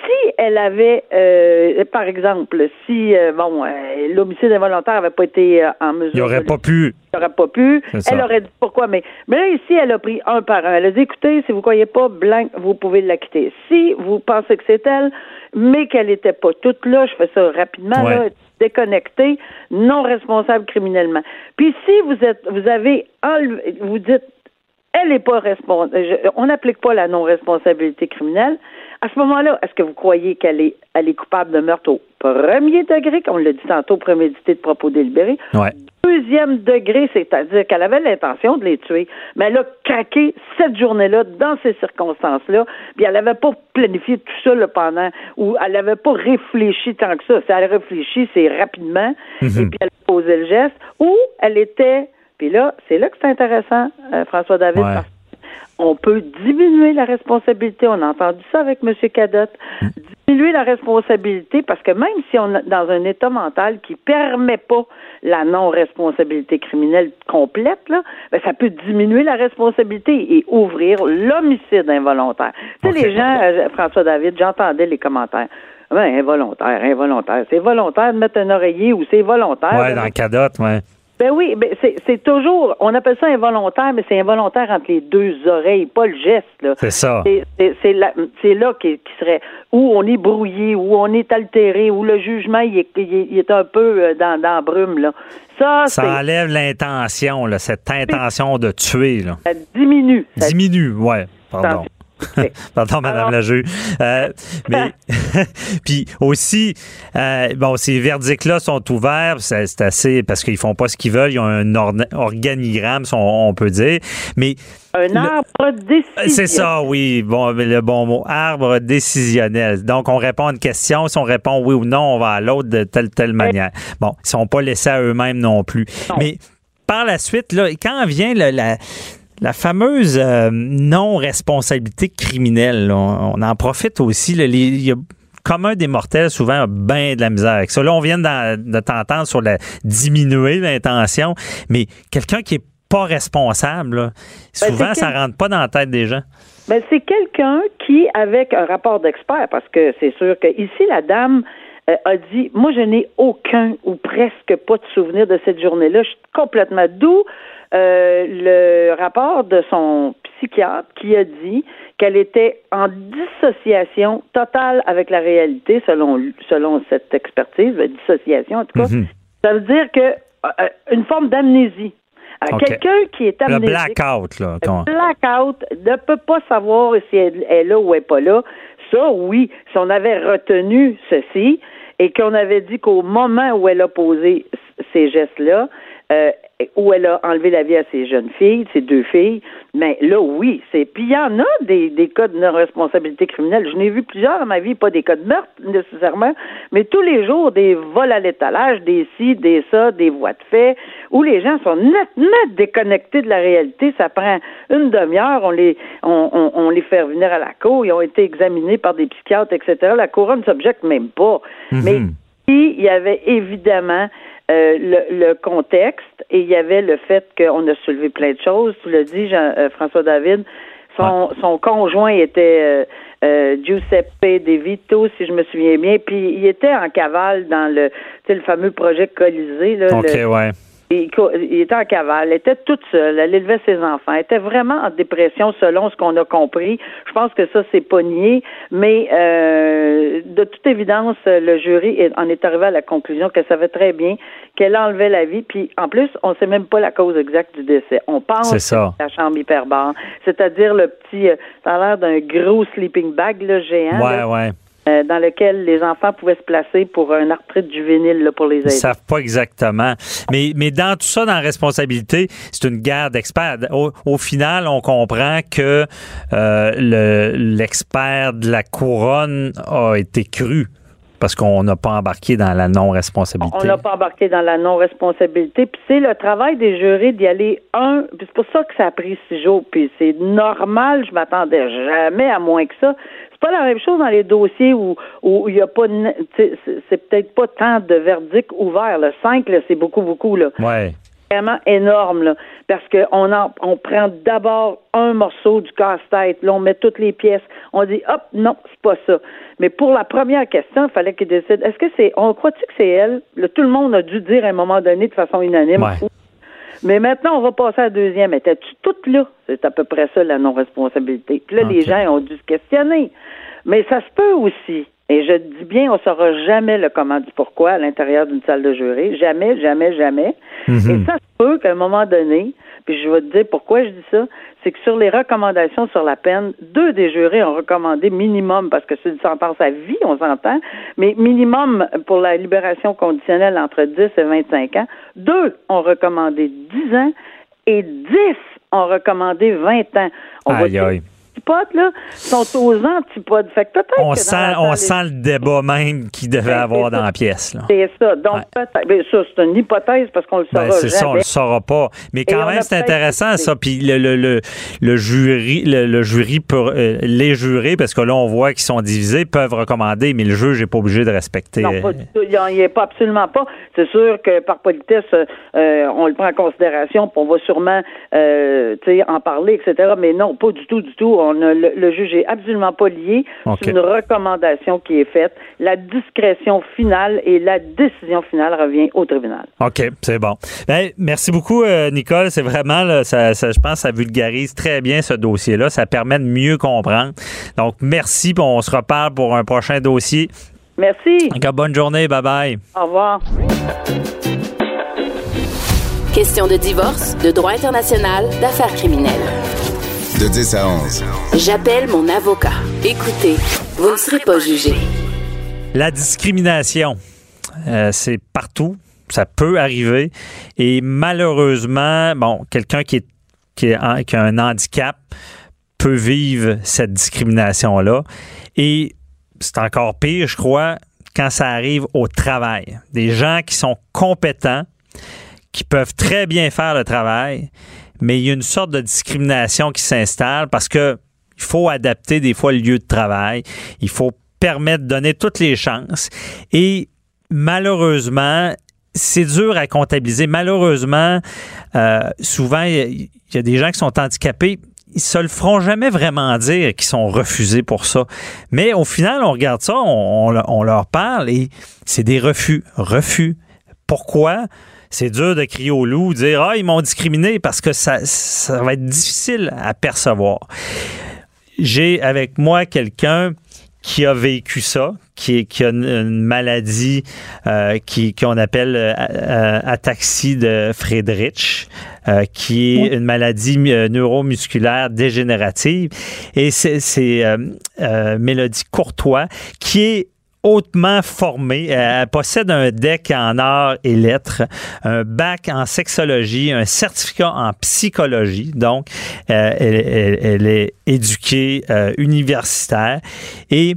[SPEAKER 10] si elle avait, euh, par exemple, si euh, bon, euh, l'homicide involontaire n'avait pas été euh, en mesure,
[SPEAKER 5] Il aurait
[SPEAKER 10] de-
[SPEAKER 5] pas pu.
[SPEAKER 10] il aurait pas pu. Elle aurait dit pourquoi. Mais, mais là, ici, elle a pris un par un. Elle a dit, écoutez, si vous croyez pas blanc, vous pouvez l'acquitter. Si vous pensez que c'est elle, mais qu'elle n'était pas toute là, je fais ça rapidement,
[SPEAKER 5] Ouais.
[SPEAKER 10] là, déconnectée, non responsable criminellement. Puis si vous êtes, vous avez enlevé, vous dites, elle n'est pas responsable, on n'applique pas la non-responsabilité criminelle. À ce moment-là, est-ce que vous croyez qu'elle est, elle est coupable de meurtre au premier degré, comme on l'a dit tantôt, prémédité de propos délibérés?
[SPEAKER 5] Ouais.
[SPEAKER 10] Deuxième degré, c'est-à-dire qu'elle avait l'intention de les tuer, mais elle a craqué cette journée-là, dans ces circonstances-là, puis elle n'avait pas planifié tout ça pendant, ou elle n'avait pas réfléchi tant que ça. Si elle a réfléchi, c'est rapidement, et puis elle a posé le geste, ou elle était, puis là, c'est là que c'est intéressant, euh, François David,
[SPEAKER 5] Ouais.
[SPEAKER 10] parce on peut diminuer la responsabilité. On a entendu ça avec M. Cadotte. Diminuer la responsabilité parce que même si on est dans un état mental qui permet pas la non-responsabilité criminelle complète, là, ben, ça peut diminuer la responsabilité et ouvrir l'homicide involontaire. Tu sais, les gens, euh, François David, j'entendais les commentaires. Ben, involontaire, involontaire. C'est volontaire de mettre un oreiller ou c'est volontaire.
[SPEAKER 5] Ouais, dans
[SPEAKER 10] mettre-
[SPEAKER 5] Cadotte, ouais.
[SPEAKER 10] Ben oui, ben c'est, c'est toujours, on appelle ça involontaire, mais c'est involontaire entre les deux oreilles, pas le geste.
[SPEAKER 5] C'est ça.
[SPEAKER 10] C'est, là, là qui, serait où on est brouillé, où on est altéré, où le jugement il est, il un peu euh, dans, dans la brume. Là. Ça,
[SPEAKER 5] Ça enlève l'intention, cette intention de tuer. Là.
[SPEAKER 10] ça diminue. Ça
[SPEAKER 5] Diminue, ouais. Pardon. Pardon, Madame la juge. Euh, mais puis aussi, euh, bon, ces verdicts-là sont ouverts, c'est assez parce qu'ils font pas ce qu'ils veulent. Ils ont un organigramme, on, on peut dire. Mais
[SPEAKER 10] Un arbre décisif.
[SPEAKER 5] c'est ça, oui. Bon, le bon mot, arbre décisionnel. Donc, on répond à une question. Si on répond oui ou non, on va à l'autre de telle telle manière. Bon, ils sont pas laissés à eux-mêmes non plus. Mais par la suite, là, quand vient le- la la fameuse euh, non-responsabilité criminelle, là, on, on en profite aussi. là, les- Il y a commun des mortels, souvent, a bien de la misère avec ça. Là, on vient de t'entendre sur la diminuer l'intention, mais quelqu'un qui est pas responsable, là, souvent, ça
[SPEAKER 10] quel-
[SPEAKER 5] rentre pas dans la tête des gens.
[SPEAKER 10] Ben, c'est quelqu'un qui, avec un rapport d'expert, parce que c'est sûr que ici, la dame euh, a dit Moi, je n'ai aucun ou presque pas de souvenir de cette journée-là. Je suis complètement d'où euh, le rapport de son psychiatre qui a dit qu'elle était en dissociation totale avec la réalité, selon, selon cette expertise, dissociation en tout cas.
[SPEAKER 5] Mhm.
[SPEAKER 10] Ça veut dire que euh, une forme d'amnésie.
[SPEAKER 5] OK.
[SPEAKER 10] Quelqu'un qui est
[SPEAKER 5] Le
[SPEAKER 10] amnésique.
[SPEAKER 5] blackout, là.
[SPEAKER 10] Le
[SPEAKER 5] qu'on-
[SPEAKER 10] blackout ne peut pas savoir si elle est là ou elle n'est pas là. Ça, oui, si on avait retenu ceci et qu'on avait dit qu'au moment où elle a posé ces gestes-là, euh, où elle a enlevé la vie à ses jeunes filles, ses deux filles, mais là, oui, c'est. Puis il y en a des, des cas de non-responsabilité criminelle. Je n'ai vu plusieurs dans ma vie, pas des cas de meurtre nécessairement, mais tous les jours, des vols à l'étalage, des ci, des ça, des voies de fait, où les gens sont nettement déconnectés de la réalité. Ça prend une demi-heure, on les, on, on, on les fait revenir à la cour, ils ont été examinés par des psychiatres, etc. La couronne ne s'objecte même pas. Mais il y avait évidemment euh, le, le contexte et il y avait le fait qu'on a soulevé plein de choses. Tu l'as dit, Jean, euh, François David. Son, son conjoint était euh, euh, Giuseppe De Vito, si je me souviens bien. Puis il était en cavale dans le, tu sais, le fameux projet Colisée. Là, le-
[SPEAKER 5] ouais.
[SPEAKER 10] Il, était en cavale, elle était toute seule, elle élevait ses enfants, elle était vraiment en dépression selon ce qu'on a compris. Je pense que ça, c'est pas nié, mais euh, de toute évidence, le jury en est arrivé à la conclusion qu'elle savait très bien qu'elle enlevait la vie, puis en plus, on sait même pas la cause exacte du décès. On pense que c'est la chambre hyperbare, c'est-à-dire le petit, euh, ça a l'air d'un gros sleeping bag là, géant.
[SPEAKER 5] Ouais,
[SPEAKER 10] là,
[SPEAKER 5] ouais.
[SPEAKER 10] Euh, dans lequel les enfants pouvaient se placer pour un arthrite juvénile là, pour les
[SPEAKER 5] Ils
[SPEAKER 10] aider.
[SPEAKER 5] savent pas exactement. Mais, mais dans tout ça, dans la responsabilité, c'est une guerre d'experts. Au, au final, on comprend que euh, le- l'expert de la couronne a été cru parce qu'on n'a pas embarqué dans la
[SPEAKER 10] On
[SPEAKER 5] non-responsabilité.
[SPEAKER 10] n'a pas embarqué dans la non-responsabilité. Puis c'est le travail des jurés d'y aller un. Puis c'est pour ça que ça a pris six jours. Puis c'est normal. Je m'attendais jamais à moins que ça. C'est pas la même chose dans les dossiers où où il y a pas. C'est peut-être pas tant de verdicts ouverts. Le cinq, là, c'est beaucoup, beaucoup là.
[SPEAKER 5] Ouais.
[SPEAKER 10] vraiment énorme, là, parce qu'on en, on prend d'abord un morceau du casse-tête, là, on met toutes les pièces, on dit, hop, non, c'est pas ça. Mais pour la première question, il fallait qu'il décide, est-ce que c'est, on croit-tu que c'est elle? Là, tout le monde a dû dire à un moment donné de façon unanime.
[SPEAKER 5] Ouais.
[SPEAKER 10] Mais maintenant, on va passer à la deuxième. Étais-tu toute là? C'est à peu près ça, la non-responsabilité. Puis là, les gens ont dû se questionner. Mais ça se peut aussi. Et je dis bien, on saura jamais le comment du pourquoi à l'intérieur d'une salle de jury. Jamais, jamais, jamais.
[SPEAKER 5] Mhm.
[SPEAKER 10] Et ça se peut qu'à un moment donné, puis je vais te dire pourquoi je dis ça, c'est que sur les recommandations sur la peine, deux des jurés ont recommandé minimum, parce que c'est une sentence à vie, on s'entend, mais minimum pour la libération conditionnelle entre 10 et 25 ans. Deux ont recommandé 10 ans et 10 ont recommandé 20 ans. On
[SPEAKER 5] Aïe, aïe.
[SPEAKER 10] Antipodes, là, sont aux antipodes. Fait que peut-être
[SPEAKER 5] On
[SPEAKER 10] que
[SPEAKER 5] sent, on sent le débat même qu'il devait
[SPEAKER 10] Ben,
[SPEAKER 5] avoir dans
[SPEAKER 10] ça.
[SPEAKER 5] la pièce. Là.
[SPEAKER 10] C'est ça. Donc,
[SPEAKER 5] Ouais.
[SPEAKER 10] peut-être. ben, ça, c'est une hypothèse parce qu'on le saura
[SPEAKER 5] Ben, c'est ça, on le saura pas. Mais quand même, c'est intéressant ça. Puis le, le, le, le jury, le, le jury peut, euh, les jurés, parce que là on voit qu'ils sont divisés, peuvent recommander, mais le juge n'est pas obligé de respecter.
[SPEAKER 10] Non,
[SPEAKER 5] euh,
[SPEAKER 10] pas du tout. Il n'y est pas absolument pas. C'est sûr que par politesse, euh, on le prend en considération, puis on va sûrement euh, tu sais, en parler, etc. Mais non, pas du tout, du tout. On a, le, le juge est absolument pas lié. C'est une recommandation qui est faite. La discrétion finale et la décision finale revient au tribunal.
[SPEAKER 5] OK, c'est bon. Ben, merci beaucoup, euh, Nicole. C'est vraiment, là, ça, ça- je pense, ça vulgarise très bien ce dossier-là. Ça permet de mieux comprendre. Donc, merci. On se reparle pour un prochain dossier.
[SPEAKER 10] Merci.
[SPEAKER 5] Encore bonne journée. Bye bye.
[SPEAKER 10] Au revoir.
[SPEAKER 2] Question de divorce, de droit international, d'affaires criminelles.
[SPEAKER 9] De 10 à 11.
[SPEAKER 2] J'appelle mon avocat. Écoutez, vous ne serez pas jugé.
[SPEAKER 5] La discrimination, euh, c'est partout. Ça peut arriver. Et malheureusement, bon, quelqu'un qui, est, qui, est en- qui a un handicap peut vivre cette discrimination-là. Et c'est encore pire, je crois, quand ça arrive au travail. Des gens qui sont compétents, qui peuvent très bien faire le travail, mais il y a une sorte de discrimination qui s'installe parce que il faut adapter des fois le lieu de travail. Il faut permettre de donner toutes les chances. Et malheureusement, c'est dur à comptabiliser. Malheureusement, euh, souvent, il y a- des gens qui sont handicapés. Ils se le feront jamais vraiment dire qu'ils sont refusés pour ça. Mais au final, on regarde ça, on leur parle et c'est des refus. Refus. Pourquoi? C'est dur de crier au loup, dire Ah, ils m'ont discriminé parce que ça, ça va être difficile à percevoir. J'ai avec moi quelqu'un qui a vécu ça, qui, a une, une maladie euh, qui qu'on appelle euh, euh, ataxie de Friedrich, euh, qui est une maladie neuromusculaire dégénérative. Et c'est c'est, Mélodie Courtois qui est hautement formée. Elle possède un DEC en arts et lettres, un bac en sexologie, un certificat en psychologie. Donc, euh, elle, elle- elle est éduquée euh, universitaire. Et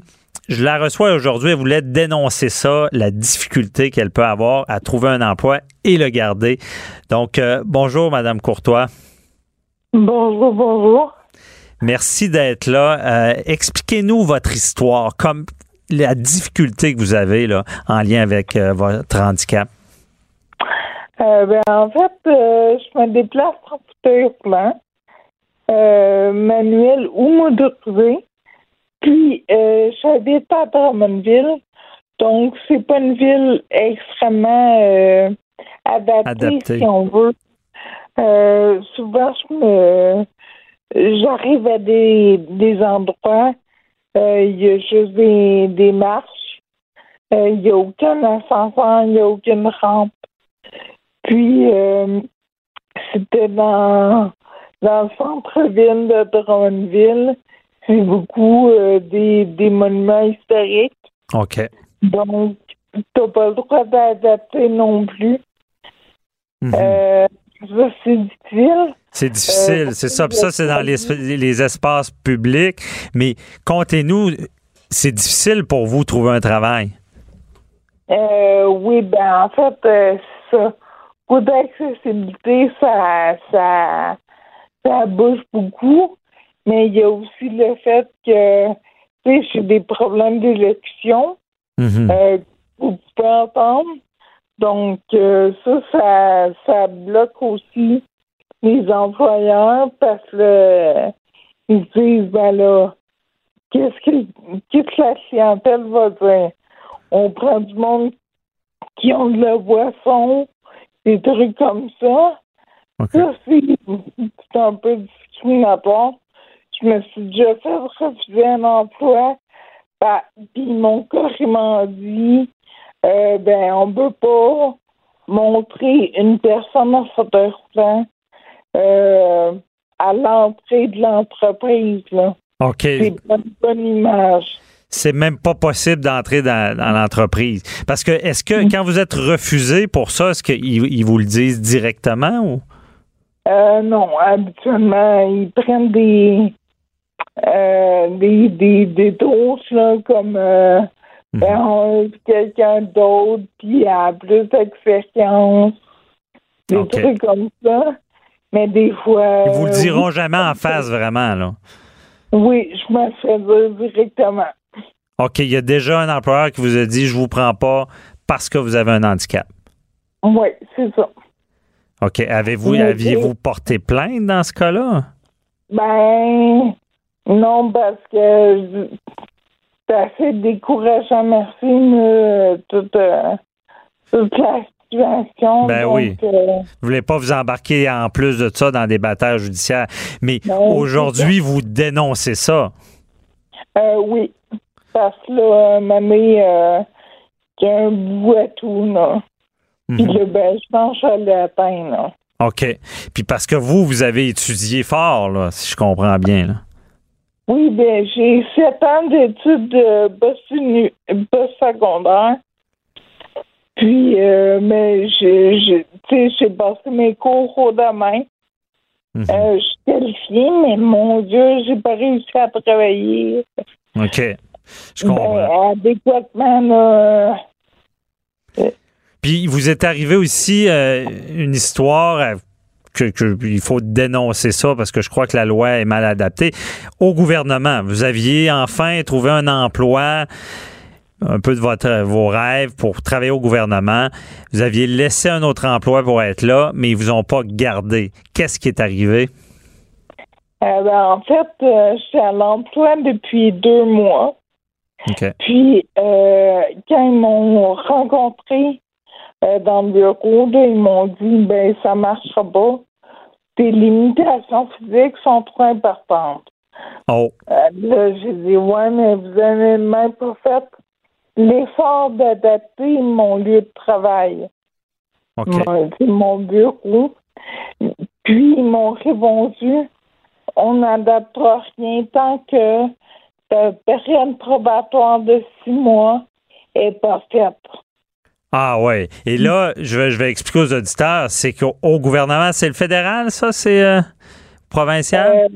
[SPEAKER 5] je la reçois aujourd'hui. Elle voulait dénoncer ça, la difficulté qu'elle peut avoir à trouver un emploi et le garder. Donc, euh, bonjour, Madame Courtois.
[SPEAKER 11] Bonjour, bonjour.
[SPEAKER 5] Merci d'être là. Euh, Expliquez-nous votre histoire, comme la difficulté que vous avez là, en lien avec euh, votre handicap?
[SPEAKER 11] Euh, ben, en fait, euh, je me déplace en fauteuil roulant, manuel ou motorisé. Puis, j'habite à Drummondville. Donc, c'est pas une ville extrêmement euh, adapté,
[SPEAKER 5] Adapté.
[SPEAKER 11] si on veut. Souvent, je me, j'arrive à des, des endroits, il y a juste des, des marches, euh, il n'y a aucun ascenseur, il n'y a aucune rampe. Puis, euh, c'était dans, dans le centre-ville de Drummondville. C'est beaucoup euh, des, des monuments historiques.
[SPEAKER 5] OK.
[SPEAKER 11] Donc, t'as pas le droit d'adapter non plus.
[SPEAKER 5] Mhm.
[SPEAKER 11] Euh, ça, c'est difficile.
[SPEAKER 5] C'est difficile,
[SPEAKER 11] Euh,
[SPEAKER 5] c'est ça. Puis ça, c'est dans les, les espaces publics. Mais comptez-nous, c'est difficile pour vous de trouver un travail.
[SPEAKER 11] Euh, oui, ben en fait, euh, ça. Pour d'accessibilité, ça, ça, ça bouge beaucoup. Mais il y a aussi le fait que, tu sais, j'ai des problèmes d'élection.
[SPEAKER 5] Mhm.
[SPEAKER 11] euh, vous pouvez entendre. Donc, euh, ça, ça, ça bloque aussi les employeurs parce que euh, ils se disent, ben là, qu'est-ce que, qu'est-ce que la clientèle va dire? On prend du monde qui ont de la boisson, des trucs comme ça. Ça, c'est, c'est un peu discriminatoire. Je me suis déjà fait refuser un emploi bah, puis ils m'ont carrément dit euh, ben on peut pas montrer une personne en fauteuil roulant euh, à l'entrée de l'entreprise. là.
[SPEAKER 5] OK.
[SPEAKER 11] C'est une bonne image.
[SPEAKER 5] C'est même pas possible d'entrer dans, dans l'entreprise. Parce que, est-ce que quand vous êtes refusé pour ça, est-ce qu'ils ils vous le disent directement ou?
[SPEAKER 11] Euh, non, habituellement, ils prennent des euh, des, des, des là, comme euh, ben, on- quelqu'un d'autre qui a plus d'expérience, des trucs comme ça. Mais des fois.
[SPEAKER 5] Ils vous le
[SPEAKER 11] euh,
[SPEAKER 5] diront jamais en face, vraiment, là.
[SPEAKER 11] Oui, je me fais dire directement.
[SPEAKER 5] OK, il y a déjà un employeur qui vous a dit je vous prends pas parce que vous avez un handicap.
[SPEAKER 11] Oui, c'est ça.
[SPEAKER 5] OK. Avez-vous aviez-vous porté plainte dans ce cas-là?
[SPEAKER 11] Ben, non, parce que c'est assez décourageant, merci, mais toute, euh, toute la situation.
[SPEAKER 5] Ben
[SPEAKER 11] donc,
[SPEAKER 5] oui.
[SPEAKER 11] euh,
[SPEAKER 5] Vous voulez pas vous embarquer en plus de ça dans des batailles judiciaires. Mais aujourd'hui, vous dénoncez ça.
[SPEAKER 11] euh, oui, parce que là, ma mère, euh, qu'il y a un bout à tout, là. Puis
[SPEAKER 5] Mhm.
[SPEAKER 11] là, ben, je pense que je l'ai atteint, là.
[SPEAKER 5] OK. Puis parce que vous, vous avez étudié fort, là, si je comprends bien. Là.
[SPEAKER 11] Oui, ben, j'ai sept ans d'études de post-uni- post-secondaire. Puis, euh, mais tu sais, j'ai passé mes cours au demain.
[SPEAKER 5] Mhm.
[SPEAKER 11] Euh, je suis qualifiée, mais mon Dieu, j'ai pas réussi à travailler
[SPEAKER 5] OK. Je comprends.
[SPEAKER 11] ben, adéquatement. Là.
[SPEAKER 5] Puis vous êtes arrivé aussi euh, une histoire que, que il faut dénoncer ça parce que je crois que la loi est mal adaptée au gouvernement. Vous aviez enfin trouvé un emploi un peu de votre, vos rêves pour travailler au gouvernement. Vous aviez laissé un autre emploi pour être là, mais ils vous ont pas gardé. Qu'est-ce qui est arrivé?
[SPEAKER 11] Euh, ben, en fait, euh, je suis à l'emploi depuis deux mois. Puis, euh, quand ils m'ont rencontré euh, dans le bureau, là, ils m'ont dit ben ça marchera pas. Tes limitations physiques sont trop importantes.
[SPEAKER 5] Oh.
[SPEAKER 11] Là, j'ai dit ouais, mais vous avez même pas fait l'effort d'adapter mon lieu de travail.
[SPEAKER 5] OK.
[SPEAKER 11] Mon, mon bureau. Puis ils m'ont répondu on n'adaptera rien tant que la période probatoire de six mois est pas faite.
[SPEAKER 5] Ah ouais. Et là, je vais, je vais expliquer aux auditeurs, c'est qu'au au gouvernement, c'est le fédéral, ça, c'est euh, provincial?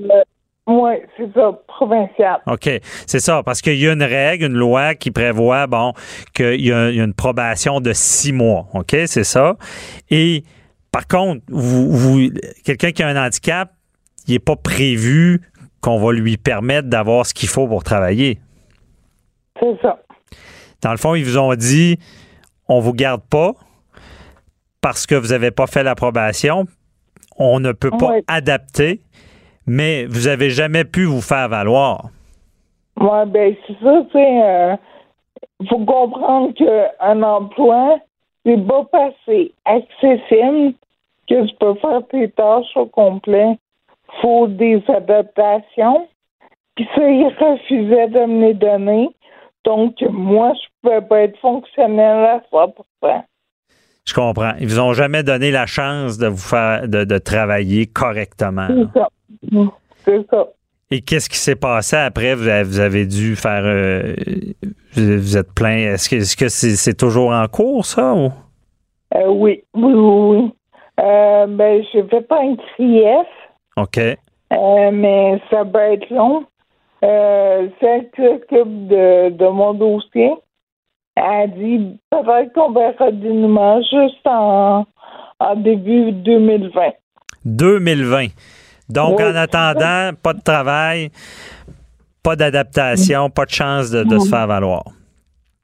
[SPEAKER 11] Oui, c'est ça, provincial.
[SPEAKER 5] OK. C'est ça, parce qu'il y a une règle, une loi qui prévoit, bon, qu'il y, a il y a une probation de six mois. OK? C'est ça. Et par contre, vous, vous quelqu'un qui a un handicap, il n'est pas prévu qu'on va lui permettre d'avoir ce qu'il faut pour travailler.
[SPEAKER 11] C'est ça.
[SPEAKER 5] Dans le fond, ils vous ont dit on vous garde pas parce que vous n'avez pas fait l'approbation. On ne peut pas adapter, mais vous avez jamais pu vous faire valoir.
[SPEAKER 11] Ouais, ben c'est ça, tu sais, euh, faut comprendre qu'un emploi, c'est pas passé accessible que tu peux faire tes tâches au complet. Faut des adaptations. Puis ça, ils refusaient de me les donner. Donc, moi, je pouvais pas être fonctionnel à 100
[SPEAKER 5] Je comprends. Ils vous ont jamais donné la chance de vous faire de, de travailler correctement.
[SPEAKER 11] C'est ça. C'est ça.
[SPEAKER 5] Et qu'est-ce qui s'est passé après? Vous avez, dû faire. euh, vous êtes plein. Est-ce que est-ce que c'est c'est toujours en cours, ça? Ou?
[SPEAKER 11] Euh, oui, oui, oui, oui. Euh, ben, j'ai fait pas un CRIEF,
[SPEAKER 5] OK.
[SPEAKER 11] mais ça va être long. Celle qui s'occupe de, de mon dossier a dit peut-être qu'on verra du juste en, en début 2020.
[SPEAKER 5] 2020. Donc,
[SPEAKER 11] Oui.
[SPEAKER 5] en attendant, pas de travail, pas d'adaptation, pas de chance de, de se faire valoir.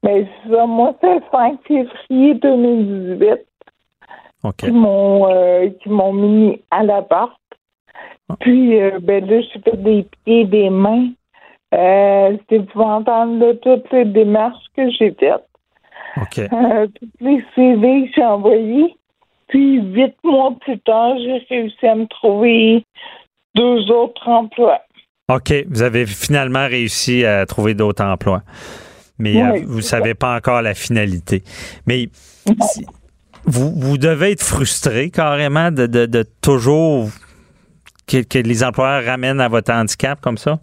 [SPEAKER 11] Mais c'est ça, moi, c'est le 5 février 2018
[SPEAKER 5] OK.
[SPEAKER 11] qui m'ont euh, qui m'ont mis à la porte. Puis, euh, ben là, j'ai fait des pieds, des mains. Euh, C'était épouvantable de toutes les démarches que j'ai faites.
[SPEAKER 5] OK.
[SPEAKER 11] Euh, toutes les CV que j'ai envoyés. Puis, huit mois plus tard, j'ai réussi à me trouver deux autres emplois.
[SPEAKER 5] OK. Vous avez finalement réussi à trouver d'autres emplois. Mais euh, vous ne savez pas encore la finalité. Mais si- vous, vous devez être frustré carrément de, de- de toujours que, que les employeurs ramènent à votre handicap comme ça?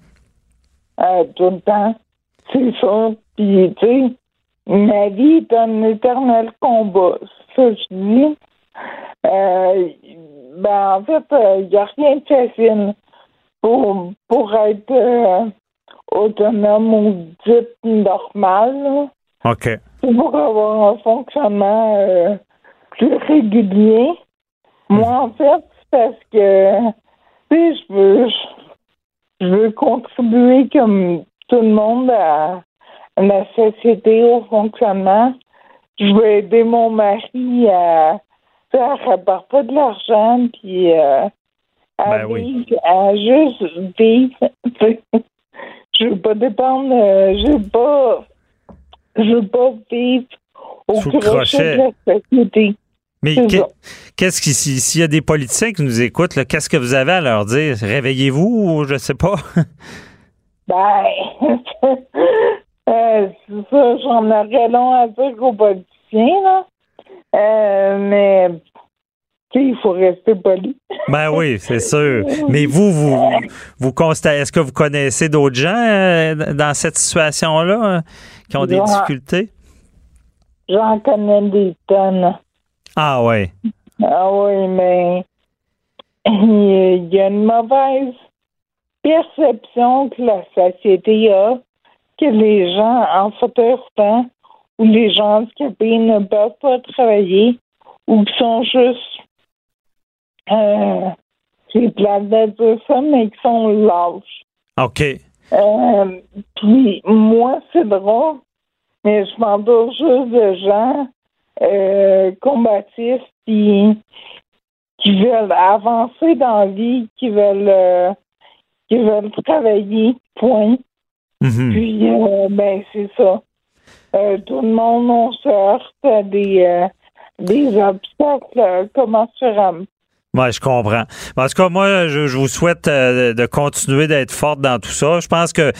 [SPEAKER 11] Euh, tout le temps. C'est ça. Puis, tu sais, ma vie est un éternel combat. Ça, je dis. Euh, ben, en fait, il n'y a rien de facile pour, pour être euh, autonome ou dit normal.
[SPEAKER 5] OK.
[SPEAKER 11] Pour avoir un fonctionnement euh, plus régulier. Moi, en fait, c'est parce que, tu sais, je veux, je veux contribuer comme tout le monde à, à la société, au fonctionnement. Je veux aider mon mari à, à rapporter pas de l'argent, puis euh, à
[SPEAKER 5] Ben oui.
[SPEAKER 11] à juste vivre. Je veux pas dépendre, euh, je veux pas je veux pas vivre au
[SPEAKER 5] Sous le
[SPEAKER 11] crochet de la société.
[SPEAKER 5] Mais
[SPEAKER 11] ça.
[SPEAKER 5] qu'est-ce qui, si- s'il y a des politiciens qui nous écoutent, qu'est-ce que vous avez à leur dire? Réveillez-vous ou je sais pas?
[SPEAKER 11] Ben, euh, c'est ça, j'en aurais long à dire aux politiciens, là. Euh, mais, il faut rester poli.
[SPEAKER 5] ben oui, c'est sûr. Mais vous, vous, vous constatez, est-ce que vous connaissez d'autres gens euh, dans cette situation-là euh, qui ont des difficultés?
[SPEAKER 11] J'en connais des tonnes.
[SPEAKER 5] Ah ouais.
[SPEAKER 11] Ah oui, mais il y a une mauvaise perception que la société a que les gens en fauteuil roulant ou les gens handicapés ne peuvent pas travailler ou qui sont juste euh, c'est plate de dire ça, mais qui sont lâches.
[SPEAKER 5] OK.
[SPEAKER 11] Euh, puis moi, c'est drôle, mais je m'entoure juste de gens euh, combatifs qui, qui veulent avancer dans la vie, qui veulent euh, qui veulent travailler, point.
[SPEAKER 5] Mhm.
[SPEAKER 11] Puis euh, ben c'est ça. Euh, tout le monde on se heurte des euh, des obstacles euh, commensurables.
[SPEAKER 5] Ouais, je comprends. En tout cas, moi, je, je vous souhaite euh, de continuer d'être forte dans tout ça. Je pense que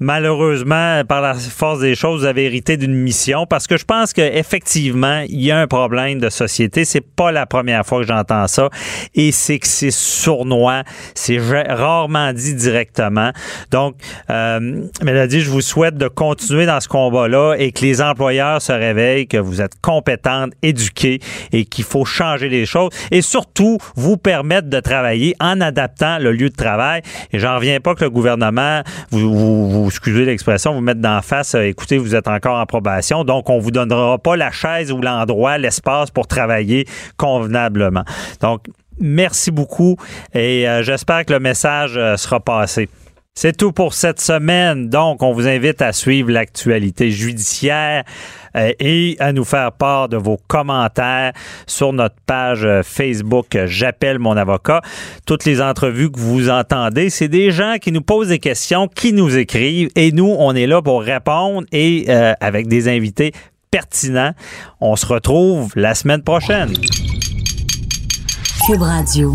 [SPEAKER 5] malheureusement, par la force des choses, vous avez hérité d'une mission parce que je pense qu'effectivement, il y a un problème de société. C'est pas la première fois que j'entends ça et c'est que c'est sournois. C'est ra- rarement dit directement. Donc, euh, Mélodie, je vous souhaite de continuer dans ce combat-là et que les employeurs se réveillent, que vous êtes compétentes, éduquées et qu'il faut changer les choses et surtout permettre de travailler en adaptant le lieu de travail. Et j'en reviens pas que le gouvernement, vous, vous, vous excusez l'expression, vous mette d'en face, euh, écoutez, vous êtes encore en probation, donc on vous donnera pas la chaise ou l'endroit, l'espace pour travailler convenablement. Donc, merci beaucoup et euh, j'espère que le message euh, sera passé. C'est tout pour cette semaine. Donc, on vous invite à suivre l'actualité judiciaire euh, et à nous faire part de vos commentaires sur notre page euh, Facebook J'appelle mon avocat. Toutes les entrevues que vous entendez, c'est des gens qui nous posent des questions, qui nous écrivent et nous, on est là pour répondre et euh, avec des invités pertinent. On se retrouve la semaine prochaine.
[SPEAKER 1] Cube Radio.